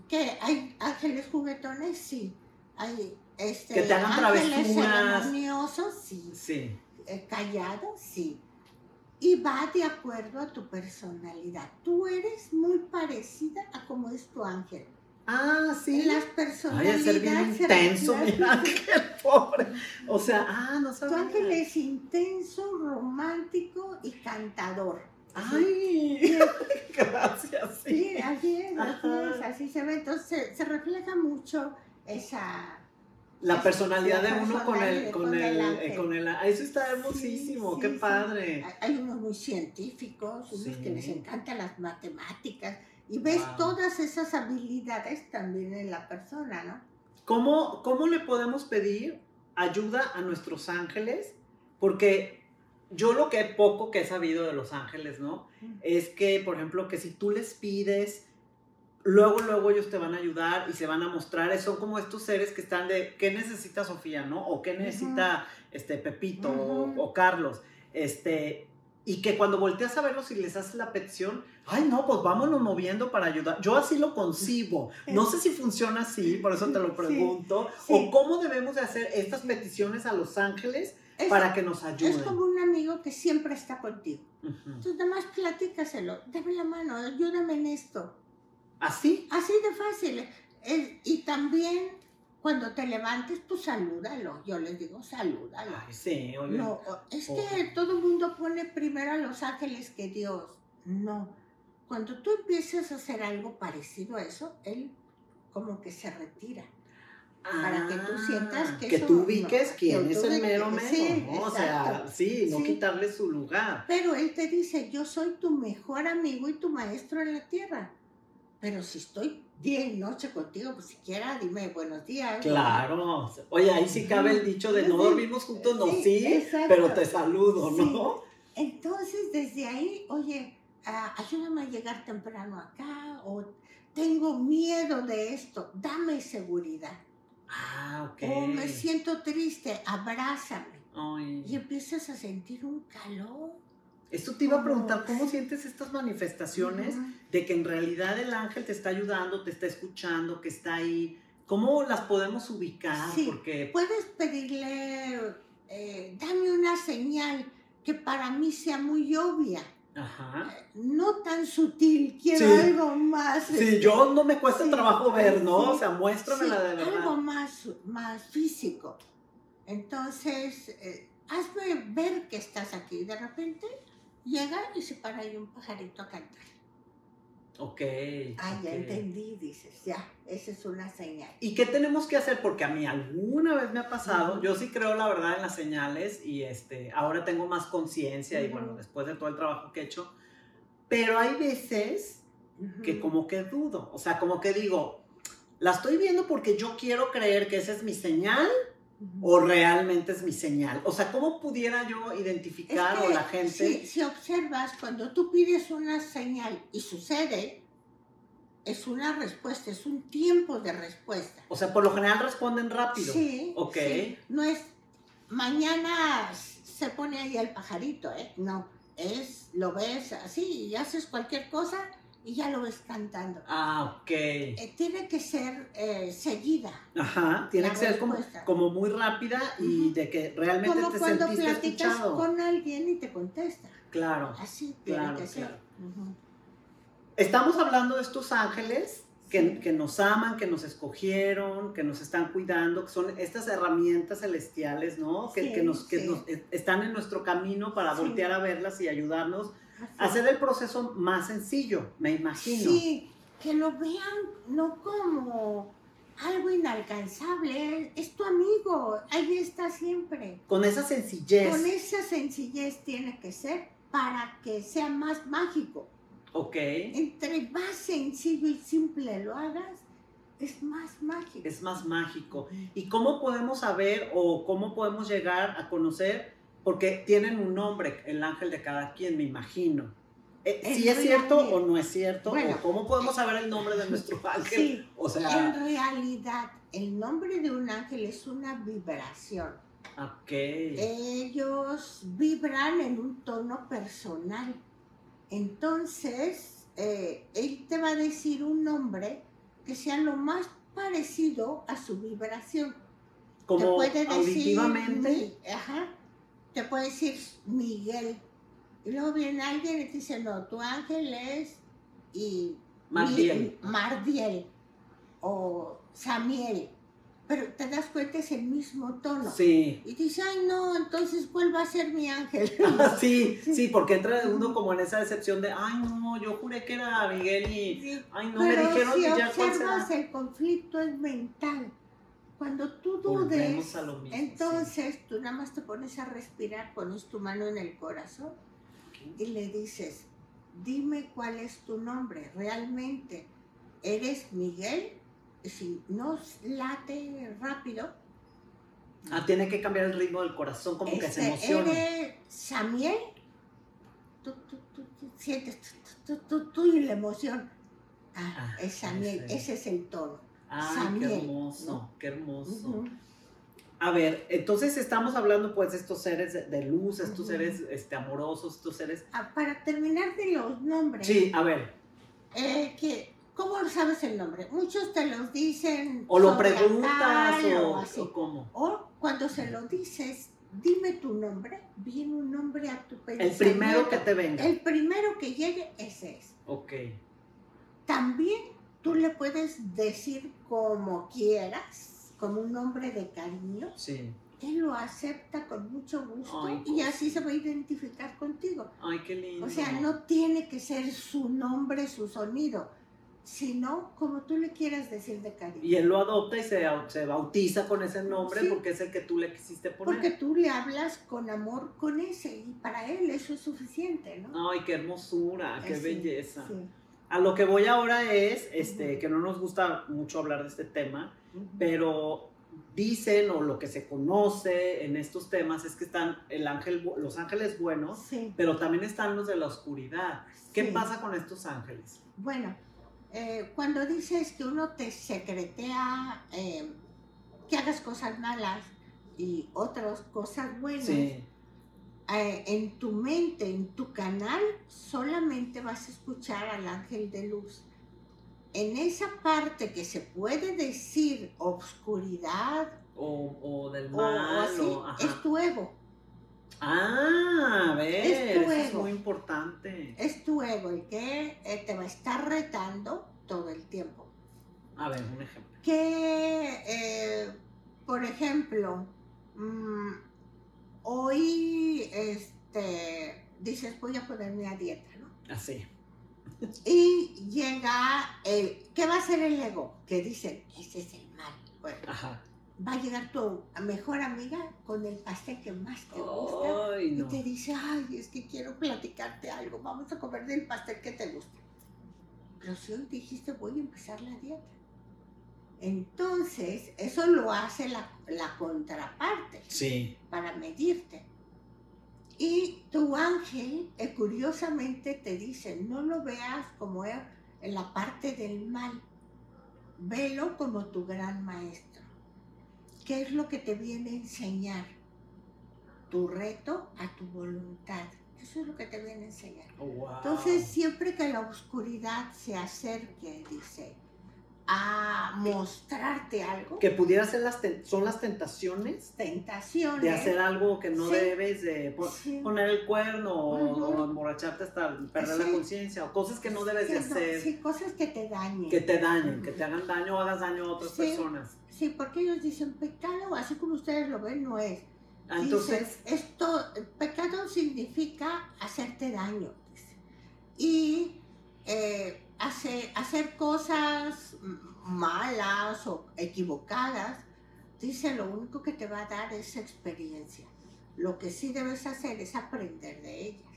¿qué? ¿Hay ángeles juguetones? Sí. Hay este, Que te hagan ángeles ceremoniosos, sí. Sí. Eh, callados, sí. Y va de acuerdo a tu personalidad. Tú eres muy parecida a cómo es tu ángel. Ah, sí. Las Ay, personalidades. a ser bien intenso, (laughs) mi ángel, pobre. O sea, ah, no Tu sabía. ángel es intenso, romántico y cantador. Ay, (laughs) gracias. Sí, Sí. así es, así Ajá. es, así se ve. Entonces se, se refleja mucho esa... La personalidad de uno con el, personalidad con con el, el eh, con el, ah, eso está hermosísimo, Sí, qué sí, padre. Hay- unos muy científicos, unos que les encantan las matemáticas y ves Wow. todas esas habilidades también en la persona, ¿no? ¿Cómo, ¿Cómo le podemos pedir ayuda a nuestros ángeles? Porque yo lo que poco que he sabido de los ángeles, ¿no? Es que, por ejemplo, que si tú les pides, luego, luego ellos te van a ayudar y se van a mostrar. Son como estos seres que están de, ¿qué necesita Sofía, no? O ¿qué necesita este, Pepito o- Carlos? Este, y que cuando volteas a verlos y les haces la petición, ay, no, pues vámonos moviendo para ayudar. Yo así lo concibo. (laughs) No sé si funciona así, por eso te lo Sí, pregunto. sí. O cómo debemos de hacer estas peticiones a los ángeles Es, para que nos ayuden. es como un amigo que siempre está contigo. Entonces, nada más platícaselo, dame la mano, ayúdame en esto. ¿Así? Así de fácil. Es- y también cuando te levantes, pues salúdalo. Yo les digo, salúdalo. Ay, sí, oye. No, es que todo el mundo pone primero a los ángeles que Dios. No. Cuando tú empiezas a hacer algo parecido a eso, Él como que se retira. Para que tú sientas que Ah, que eso tú ubiques que quién es el mero mero, sí, ¿no? O sea, sí, no Sí. quitarle su lugar. Pero Él te dice, yo soy tu mejor amigo y tu maestro en la tierra. Pero si estoy día y noche contigo, pues siquiera dime buenos días. Claro. Oye, ahí sí cabe el dicho de no dormimos juntos, no, Sí, pero te saludo. ¿no? Entonces, desde ahí, oye, ayúdame a llegar temprano acá, o tengo miedo de esto, dame seguridad. Ah, ok. O me siento triste, abrázame. Ay. Y empiezas a sentir un calor. Esto te iba a ¿Cómo? preguntar, ¿cómo sientes estas manifestaciones Ujú. de que en realidad el ángel te está ayudando, te está escuchando, que está ahí? ¿Cómo las podemos ubicar? Sí. Porque Puedes pedirle, eh, dame una señal que para mí sea muy obvia, Ajá. no tan sutil, quiero Sí. algo más. Sí, este, yo no me cuesta sí, trabajo ver, ¿no? sí, o sea, muéstramela de verdad. Algo más, más físico. Entonces, eh, hazme ver que estás aquí. De repente llega y se para ahí un pajarito a cantar. Ok. Ah, ya ok. entendí, dices, ya, esa es una señal. ¿Y qué tenemos que hacer? Porque a mí alguna vez me ha pasado, Ujú. yo sí creo la verdad en las señales y este, ahora tengo más conciencia y Ujú. bueno, después de todo el trabajo que he hecho, pero hay veces que Ujú. como que dudo, o sea, como que digo, la estoy viendo porque yo quiero creer que esa es mi señal. O realmente es mi señal. O sea, ¿cómo pudiera yo identificar Es que o la gente? Si, si observas, cuando tú pides una señal y sucede, es una respuesta, es un tiempo de respuesta. O sea, por lo general responden rápido. Sí. Ok. sí. No es mañana se pone ahí el pajarito, ¿eh? No. Es, lo ves así y haces cualquier cosa y ya lo ves cantando. Ah, ok. Eh, tiene que ser eh, seguida. Ajá, tiene que ser como, como muy rápida y Ujú. de que realmente Como te cuando sentiste platicas escuchado. con alguien y te contesta. Claro. Así tiene Claro, que ser. claro. Ujú. Estamos hablando de estos ángeles que, Sí. que nos aman, que nos escogieron, que nos están cuidando, que son estas herramientas celestiales, ¿no? Que, Sí, que nos, que sí. nos eh, están en nuestro camino para voltear a verlas y ayudarnos hacer el proceso más sencillo, me imagino. Sí, que lo vean no como algo inalcanzable, es tu amigo, ahí está siempre. Con esa sencillez. Con esa sencillez tiene que ser para que sea más mágico. Ok. Entre más sencillo y simple lo hagas, es más mágico. Es más mágico. ¿Y cómo podemos saber o cómo podemos llegar a conocer? Porque tienen un nombre, el ángel de cada quien, me imagino. Eh, ¿Sí es cierto o no es cierto? Bueno, ¿O cómo podemos saber el nombre de nuestro (laughs) ángel? Sí, O en realidad el nombre de un ángel es una vibración. ok. ellos vibran en un tono personal. Entonces, eh, él te va a decir un nombre que sea lo más parecido a su vibración. te Como puede decir, auditivamente. Ajá, te puede decir Miguel. Y luego viene alguien y te dice, no, tu ángel es y Mardiel. O Samiel. Pero te das cuenta es el mismo tono. Sí. Y dice, ay no, entonces vuelva a ser mi ángel. (laughs) Ah, sí, Sí. porque entra uno como en esa decepción de, ay no, yo juré que era Miguel y, Sí, ay no, me dijeron si que ya observas, el conflicto es mental. Cuando tú dudes, mismo, entonces tú nada más te pones a respirar, pones tu mano en el corazón y le dices, dime cuál es tu nombre, realmente, ¿eres Miguel? Y si no late rápido, Ah, tiene que cambiar el ritmo del corazón, como que se este, emociona. ¿eres Samiel? Tú, tú, tú, tú sientes tú, tú, tú, tú y la emoción. Ah, Ah, es Samiel, ese. ese es el tono. Ay, Samiel, qué hermoso, ¿no? qué hermoso. A ver, entonces estamos hablando pues de estos seres de, de luz, estos seres este, amorosos, estos seres... Ah, para terminar de los nombres, Sí, a ver, eh, que, ¿cómo sabes el nombre? Muchos te los dicen o lo preguntas o, o así. o cómo. O cuando se lo dices, dime tu nombre, viene un nombre a tu El pensamiento. primero que te venga. El primero que llegue, ese es. Ok, También tú le puedes decir como quieras, como un nombre de cariño. sí. Él lo acepta con mucho gusto Ay, y cosa. así se va a identificar contigo. Ay, qué lindo. O sea, no tiene que ser su nombre, su sonido, sino como tú le quieras decir de cariño. Y él lo adopta y se, se bautiza con ese nombre Sí. porque es el que tú le quisiste poner. Porque tú le hablas con amor con ese y para él eso es suficiente, ¿no? Ay, qué hermosura, qué Eh, sí, belleza. sí. A lo que voy ahora es, este, que no nos gusta mucho hablar de este tema, pero dicen o lo que se conoce en estos temas es que están el ángel, los ángeles buenos, Sí, pero también están los de la oscuridad. ¿Qué sí. pasa con estos ángeles? Bueno, eh, cuando dices que uno te secretea eh, que hagas cosas malas y otras cosas buenas, eh, en tu mente, en tu canal, solamente vas a escuchar al ángel de luz. En esa parte que se puede decir obscuridad O, o del o, o mal, así, o- ajá. es tu ego. Ah, a ver, es tu eso es ego. muy importante. Es tu ego el que eh, te va a estar retando todo el tiempo. A ver, un ejemplo. que, eh, por ejemplo, mm, hoy este, dices voy a ponerme a dieta, ¿no? Así. Y llega el, ¿qué va a hacer el ego? Que dice, ese es el mal. Bueno, Ajá. va a llegar tu mejor amiga con el pastel que más te gusta. Ay, Y no. te dice, ay, es que quiero platicarte algo, vamos a comer del pastel que te gusta. Pero si hoy dijiste, voy a empezar la dieta. Entonces, eso lo hace la, la contraparte Sí. para medirte. Y tu ángel, eh, curiosamente, te dice, no lo veas como e- en la parte del mal, velo como tu gran maestro. ¿Qué es lo que te viene a enseñar? Tu reto a tu voluntad. Eso es lo que te viene a enseñar. Oh, wow. Entonces, siempre que la oscuridad se acerque, dice, a mostrarte algo, que pudiera ser las son las tentaciones tentaciones, de hacer algo que no Sí. debes de po- Sí. poner el cuerno o, emborracharte hasta perder la conciencia o cosas que no debes de no- hacer sí, cosas que te dañen. que te dañen, que te hagan daño o hagas daño a otras personas. Sí, porque ellos dicen pecado, así como ustedes lo ven, no es. Ah, Entonces, esto, pecado significa hacerte daño. Y eh, hace- hacer cosas malas o equivocadas, dice, lo único que te va a dar es experiencia. Lo que sí debes hacer es aprender de ellas.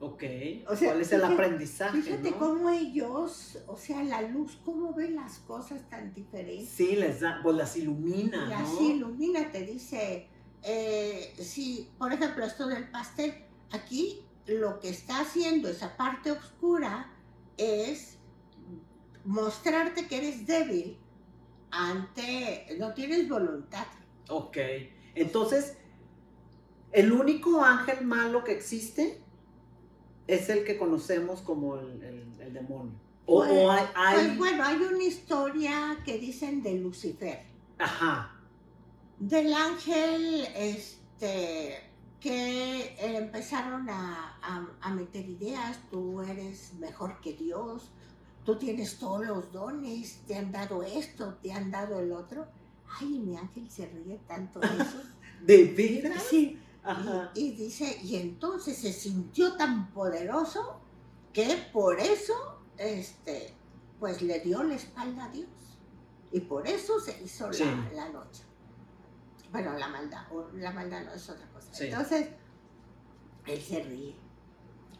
ok, O sea, ¿cuál es el fíjate- aprendizaje? Fíjate no? cómo ellos, o sea, la luz, cómo ven las cosas tan diferentes. Sí, les da, pues las ilumina, Y ¿no? ilumina, te dice, eh, si, por ejemplo, esto del pastel, aquí lo que está haciendo esa parte oscura es mostrarte que eres débil ante, no tienes voluntad. Ok, entonces, el único ángel malo que existe es el que conocemos como el, el- el demonio. O, Pues- o hay, hay- Pues bueno, hay una historia que dicen de Lucifer, ajá, del ángel, este, que empezaron a, a- a meter ideas, tú eres mejor que Dios, tú tienes todos los dones, te han dado esto, te han dado el otro. Ay, mi ángel se ríe tanto de eso. (laughs) ¿de veras? Sí, Ajá. y, y dice, y entonces se sintió tan poderoso que por eso, este, pues le dio la espalda a Dios. Y por eso se hizo Sí. la, la noche. Bueno, la maldad, o la maldad no es otra cosa. Sí. Entonces, él se ríe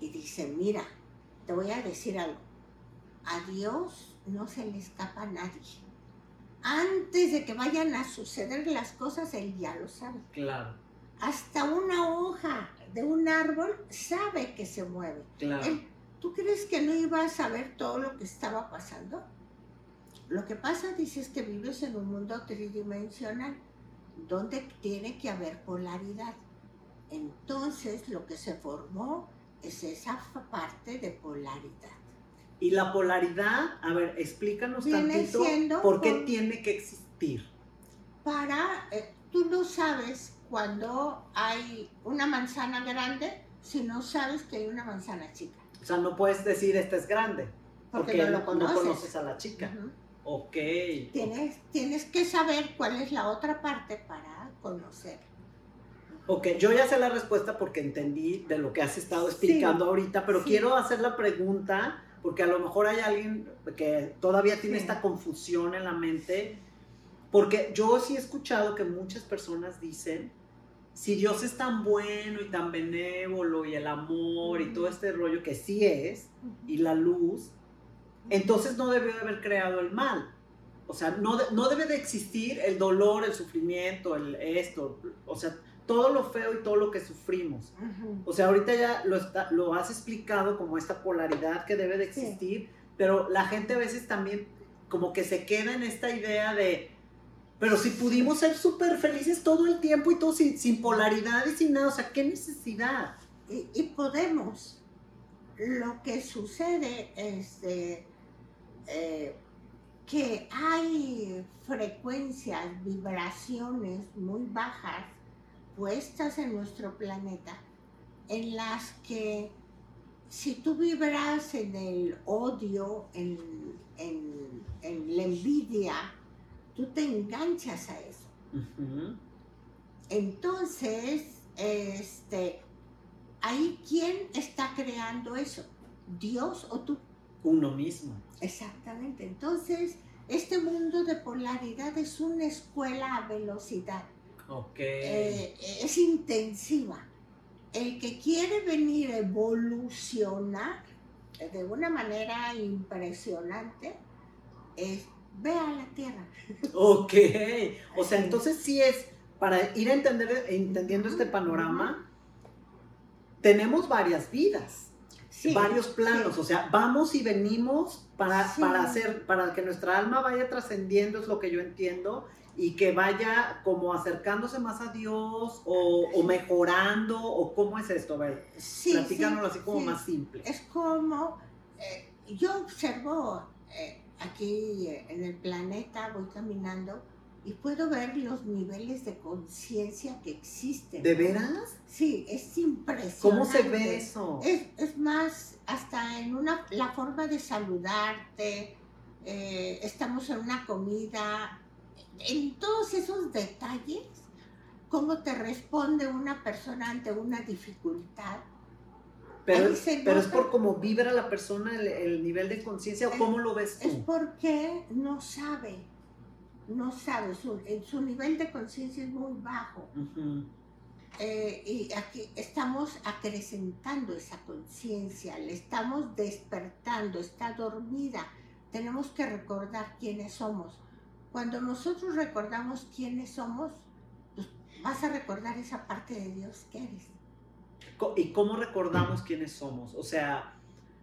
y dice, mira, te voy a decir algo. A Dios no se le escapa a nadie. Antes de que vayan a suceder las cosas, Él ya lo sabe Claro, hasta una hoja de un árbol sabe que se mueve. claro. Él- ¿Tú crees que no iba a saber todo lo que estaba pasando? Lo que pasa, dices, que vives en un mundo tridimensional donde tiene que haber polaridad. Entonces, lo que se formó es esa parte de polaridad. Y la polaridad, a ver, explícanos tantito por qué tiene que existir. Para, eh, tú no sabes cuando hay una manzana grande si no sabes que hay una manzana chica. O sea, no puedes decir esta es grande, Porque, porque no lo conoces. a la chica. Ujú. Ok. Tienes, tienes que saber cuál es la otra parte para conocer. Ok, yo ya sé la respuesta porque entendí de lo que has estado explicando ahorita, pero sí. quiero hacer la pregunta porque a lo mejor hay alguien que todavía tiene Sí. esta confusión en la mente, porque yo sí he escuchado que muchas personas dicen, si Dios es tan bueno y tan benévolo y el amor y todo este rollo que sí es, y la luz, entonces no debió de haber creado el mal. O sea, no, de- no debe de existir el dolor, el sufrimiento, el esto, o sea, todo lo feo y todo lo que sufrimos. O sea, ahorita ya lo, está- lo has explicado como esta polaridad que debe de Sí. existir, pero la gente a veces también como que se queda en esta idea de, pero si pudimos ser súper felices todo el tiempo y todo sin, sin polaridad y sin nada, o sea, ¿qué necesidad? Y, y podemos. Lo que sucede es de, eh, que hay frecuencias, vibraciones muy bajas puestas en nuestro planeta, en las que si tú vibras en el odio, en, en- en la envidia, tú te enganchas a eso. Entonces, este, ahí quién está creando eso, Dios o tú. uno mismo. Exactamente. Entonces, este mundo de polaridad es una escuela a velocidad. Ok. Eh, es intensiva. El que quiere venir a evolucionar de una manera impresionante es ve a la Tierra. Ok. O sea, entonces sí es, para ir a entender, entendiendo este panorama, tenemos varias vidas. Sí, varios planos, sí. o sea, vamos y venimos para, Sí. para hacer, para que nuestra alma vaya trascendiendo, es lo que yo entiendo, y que vaya como acercándose más a Dios, o, o mejorando, o cómo es esto, a ver, Sí, platícanoslo sí, así como sí. más simple. Es como, eh, yo observo eh, aquí eh, en el planeta, voy caminando y puedo ver los niveles de conciencia que existen. ¿De veras? Sí, es impresionante. ¿Cómo se ve eso? Es, es más, hasta en una, la forma de saludarte, estamos en una comida, en todos esos detalles, cómo te responde una persona ante una dificultad. Pero, es por cómo vibra la persona, el, el nivel de conciencia, o Es- cómo lo ves Es tú. porque no sabe, no sabe, su, su nivel de conciencia es muy bajo. Eh, y aquí estamos acrecentando esa conciencia, le estamos despertando, está dormida. Tenemos que recordar quiénes somos. Cuando nosotros recordamos quiénes somos, pues vas a recordar esa parte de Dios que eres. ¿Y cómo recordamos quiénes somos? O sea,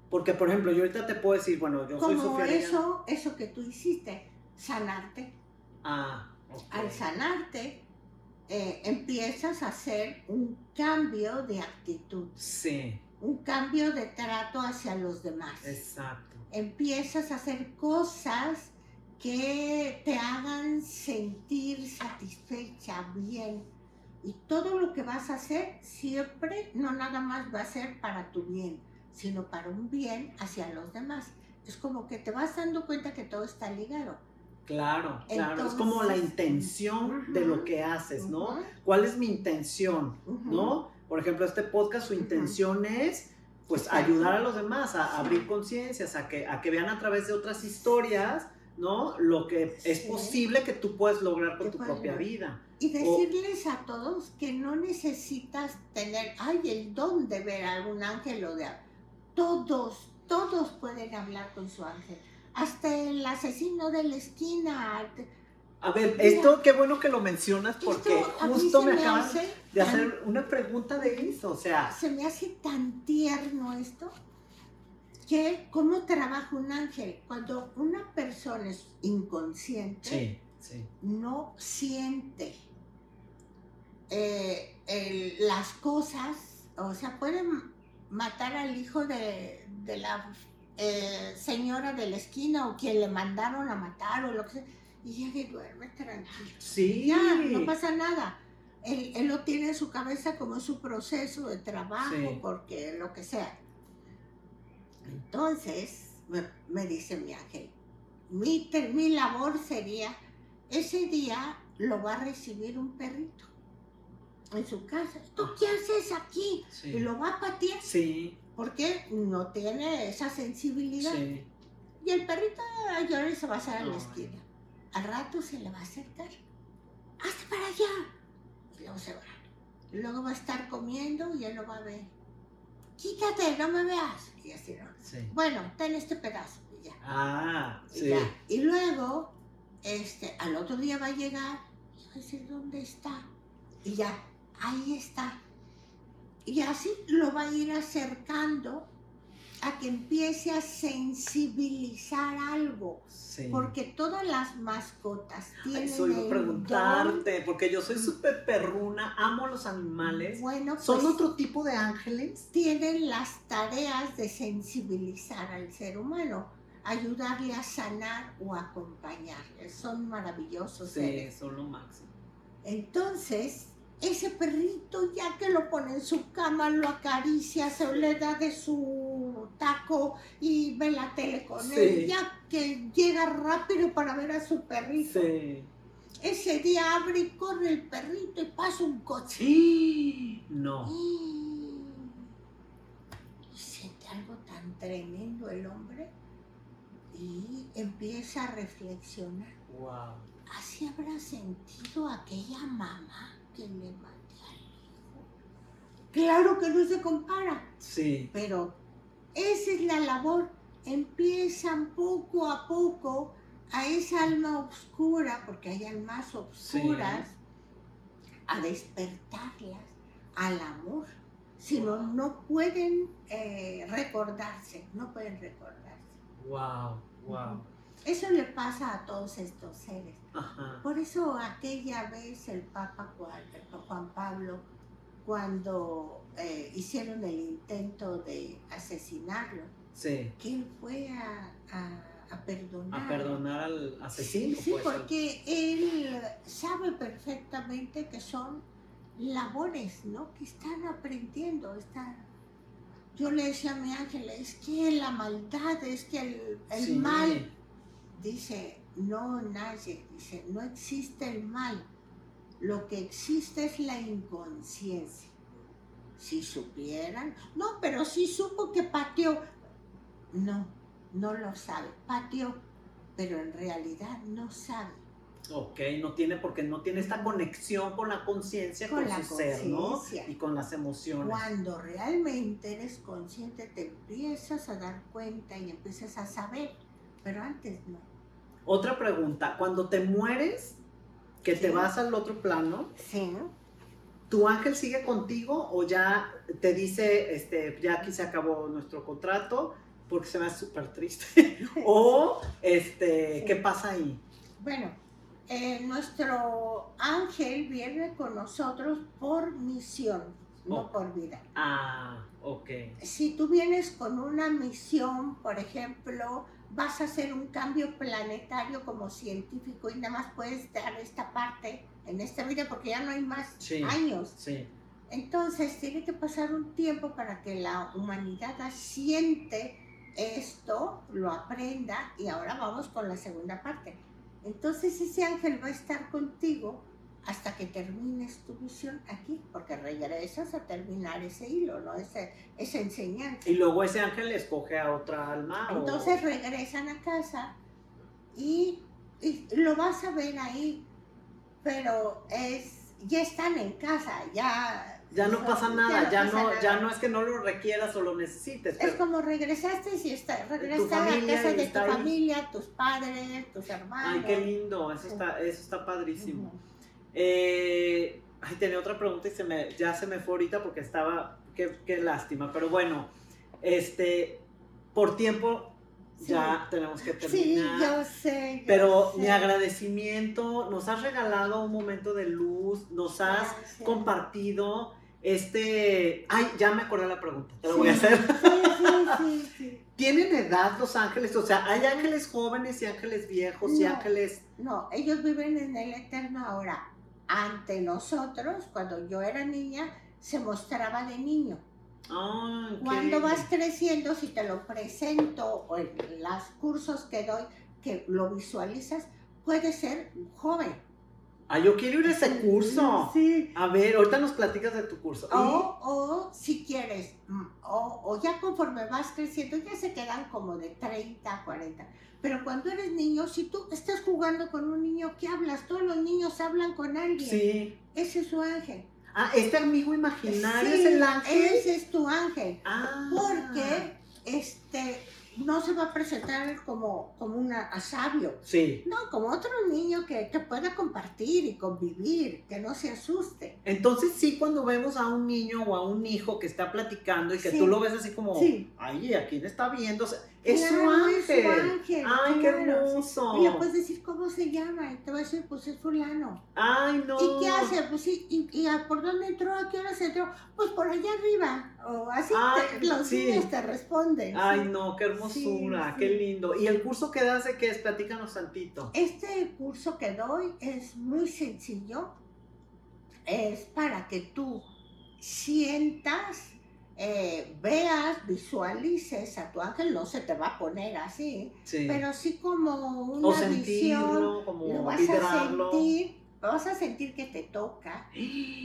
porque por ejemplo, yo ahorita te puedo decir, bueno, yo soy Como Sofía Arellano. eso, eso que tú hiciste, sanarte. Ah, ok. Al sanarte, eh, empiezas a hacer un cambio de actitud, Sí, un cambio de trato hacia los demás. exacto. Empiezas a hacer cosas que te hagan sentir satisfecha, bien. Y todo lo que vas a hacer siempre no nada más va a ser para tu bien, sino para un bien hacia los demás. Es como que te vas dando cuenta que todo está ligado. Claro, claro. es como la intención de lo que haces, ¿no? ¿Cuál es mi intención? ¿No? Por ejemplo, este podcast, su intención es pues ayudar a los demás a abrir conciencias, a que, a que vean a través de otras historias, ¿no? Lo que es posible que tú puedes lograr con tu propia lograr. vida. Y decirles a todos que no necesitas tener, ay, el don de ver a algún ángel o de... Todos, todos pueden hablar con su ángel. Hasta el asesino de la esquina. A ver, Mira. esto qué bueno que lo mencionas porque justo me me acaban de tan- hacer una pregunta de eso, o sea, Se me hace tan tierno esto que cómo trabaja un ángel. Cuando una persona es inconsciente, sí, sí, no siente eh, el- las cosas, o sea, pueden matar al hijo de, de la eh, señora de la esquina o quien le mandaron a matar o lo que sea, y llega y duerme tranquilo. sí, Ya, no pasa nada. Él, él lo tiene en su cabeza como su proceso de trabajo, Sí. porque lo que sea. Entonces, me, me dice mi ángel, mi, labor sería, ese día lo va a recibir un perrito en su casa. ¿Tú qué haces aquí? sí, Y lo va a patear sí, porque no tiene esa sensibilidad. sí. Y el perrito a llorar y se va a hacer a la esquina. Al rato se le va a acercar. ¡Hazte para allá! Y luego se va. Y luego va a estar comiendo y él lo va a ver. Quítate, no me veas. Y así, ¿no? sí. Bueno, ten este pedazo. Y ya. Ah, Y, sí. ya. y luego, este, al otro día va a llegar y va a decir, ¿dónde está? Y ya, ahí está. Y así lo va a ir acercando a que empiece a sensibilizar algo. sí. Porque todas las mascotas tienen Eso iba a preguntarte, porque yo soy súper perruna, amo los don- animales. Bueno, pues ¿Son otro tipo de ángeles? tienen las tareas de sensibilizar al ser humano, ayudarle a sanar o acompañarle. Son maravillosos seres. son lo máximo. Entonces, ese perrito, ya que lo pone en su cama, lo acaricia, se le da de su taco y ve la tele con Sí. él, ya que llega rápido para ver a su perrito. Sí. Ese día abre y corre el perrito y pasa un coche. Sí. No. Y siente algo tan tremendo el hombre y empieza a reflexionar. Wow. Así habrá sentido aquella mamá que le mandé al hijo. Claro que no se compara, Sí. pero esa es la labor. Empiezan poco a poco a esa alma oscura, porque hay almas oscuras, a despertarlas al amor. Si no, no pueden eh, recordarse, no pueden recordarse. Wow. Wow. Eso le pasa a todos estos seres. Ajá. Por eso aquella vez el Papa Juan, el Papa Juan Pablo, cuando eh, hicieron el intento de asesinarlo, Sí. que él fue a, a- a perdonar. A perdonar al asesino, sí, pues. porque él sabe perfectamente que son labores, ¿no? Que están aprendiendo, están... Yo le decía a mi ángel, es que la maldad, es que el, el Sí. mal, dice, no, nadie, dice, no existe el mal, lo que existe es la inconsciencia. Si supieran, no, pero sí supo que pateó. No, no lo sabe, pateó, pero en realidad no sabe. Ok, no tiene porque no tiene esta conexión con la conciencia, con, Con la su ser, ¿no? Y con las emociones. Cuando realmente eres consciente, te empiezas a dar cuenta y empiezas a saber, pero antes no. Otra pregunta, cuando te mueres, que te vas al otro plano, Sí, ¿tu ángel sigue contigo o ya te dice, este, ya aquí se acabó nuestro contrato? Porque se me hace súper triste. (laughs) o, este, Sí. ¿qué pasa ahí? Bueno, eh, nuestro ángel viene con nosotros por misión, no por vida. Ah, ok. Si tú vienes con una misión, por ejemplo, vas a hacer un cambio planetario como científico y nada más puedes dar esta parte en esta vida porque ya no hay más Sí. años. Sí. Entonces tiene que pasar un tiempo para que la humanidad asiente esto, lo aprenda y ahora vamos con la segunda parte. Entonces ese ángel va a estar contigo hasta que termines tu misión aquí, porque regresas a terminar ese hilo, ¿no? Ese, esa enseñanza. Y luego ese ángel escoge a otra alma. o- Entonces regresan a casa y, y lo vas a ver ahí, pero es, ya están en casa, ya... Ya no pasa nada, ya, no, nada. ya no es que no lo requieras o lo necesites. Es como regresaste y está, regresaste a la casa de tu ahí. familia, tus padres, tus hermanos. Ay, qué lindo, eso está, eso está padrísimo. Eh, ay, tenía otra pregunta y se me, ya se me fue ahorita porque estaba, qué, qué lástima, pero bueno, este, por tiempo Sí. ya tenemos que Sí, terminar. yo sé. yo Pero sé. mi agradecimiento, nos has regalado un momento de luz, nos has Gracias. compartido este... Ay, ya me acordé la pregunta, te la voy a Sí, hacer. Sí, sí, sí, sí. (laughs) ¿Tienen edad los ángeles? O sea, ¿hay ángeles jóvenes y ángeles viejos y ángeles... No, ellos viven en el eterno ahora. Ante nosotros, cuando yo era niña, se mostraba de niño. Qué- Cuando vas creciendo, si te lo presento o en los cursos que doy, que lo visualizas, puede ser joven. Ah, yo quiero ir a ese curso. Sí. A ver, ahorita nos platicas de tu curso. O, o si quieres, mm, o, o ya conforme vas creciendo, ya se quedan como de 30 a 40. Pero cuando eres niño, si tú estás jugando con un niño, ¿qué hablas? Todos los niños hablan con alguien. Sí. Ese es su ángel. Ah, este amigo imaginario Sí, es el ángel. Ese es tu ángel. Ah. Porque este, no se va a presentar como, como una, a sabio. Sí. No, como otro niño que, que pueda compartir y convivir, que no se asuste. Entonces sí, cuando vemos a un niño o a un hijo que está platicando y que Sí. tú lo ves así como, Sí. ay, ¿a quién está viendo? O sea, es su Claro, es su ángel. Ay, qué claro, hermoso. Y le puedes decir cómo se llama, y te va a decir, pues es fulano. Ay, no. ¿Y qué hace? Pues sí, ¿y, y a por dónde entró? ¿A qué hora se entró? Pues por allá arriba. O así Ay, te- los sí. niños te responden. Ay, sí. no, qué hermosura, Sí, qué lindo. ¿Y el curso que das de qué es? Platícanos tantito. Este curso que doy es muy sencillo. Es para que tú sientas, eh, veas, visualices a tu ángel. No se te va a poner así, Sí. pero sí como una o visión. sentirlo, como Lo vas vibrarlo. a sentir, vas a sentir que te toca. (gasps)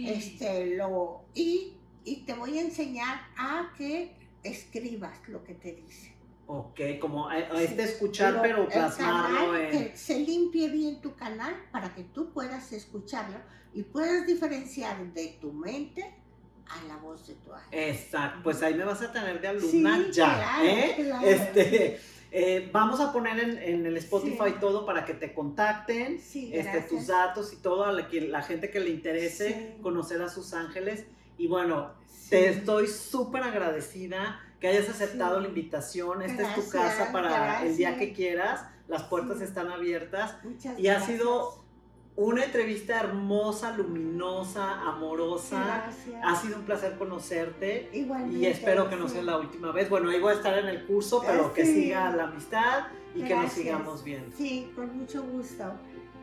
Este, lo, y, y te voy a enseñar a que escribas lo que te dice. Ok, como a, a este escuchar, pero, plasmarlo en... Que se limpie bien tu canal para que tú puedas escucharlo y puedas diferenciar de tu mente a la voz de tu ángel. Exacto, pues ahí me vas a tener de alumna ya, ¿eh? Este, eh, vamos a poner en, el Spotify todo para que te contacten, este, tus datos y todo a la, la gente que le interese conocer a sus ángeles. Y bueno, te estoy súper agradecida que hayas aceptado la invitación. Esta es tu casa para el día que quieras. Las puertas están abiertas. y ha sido una entrevista hermosa, luminosa, amorosa. Ha sido un placer conocerte. Y espero que no sea la última vez. Bueno, ahí voy a estar en el curso, pero que siga la amistad y que nos sigamos viendo. Sí, con mucho gusto.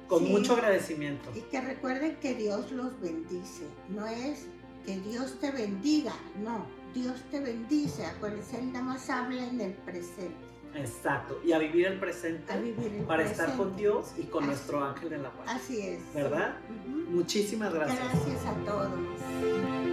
Con mucho agradecimiento. Y que recuerden que Dios los bendice. No es que Dios te bendiga, no. Dios te bendice. Acuérdense, Él nada más habla en el presente. Exacto, y a vivir el presente para estar con Dios y con nuestro ángel de la paz. Así es. ¿Verdad? Muchísimas gracias. Gracias a todos.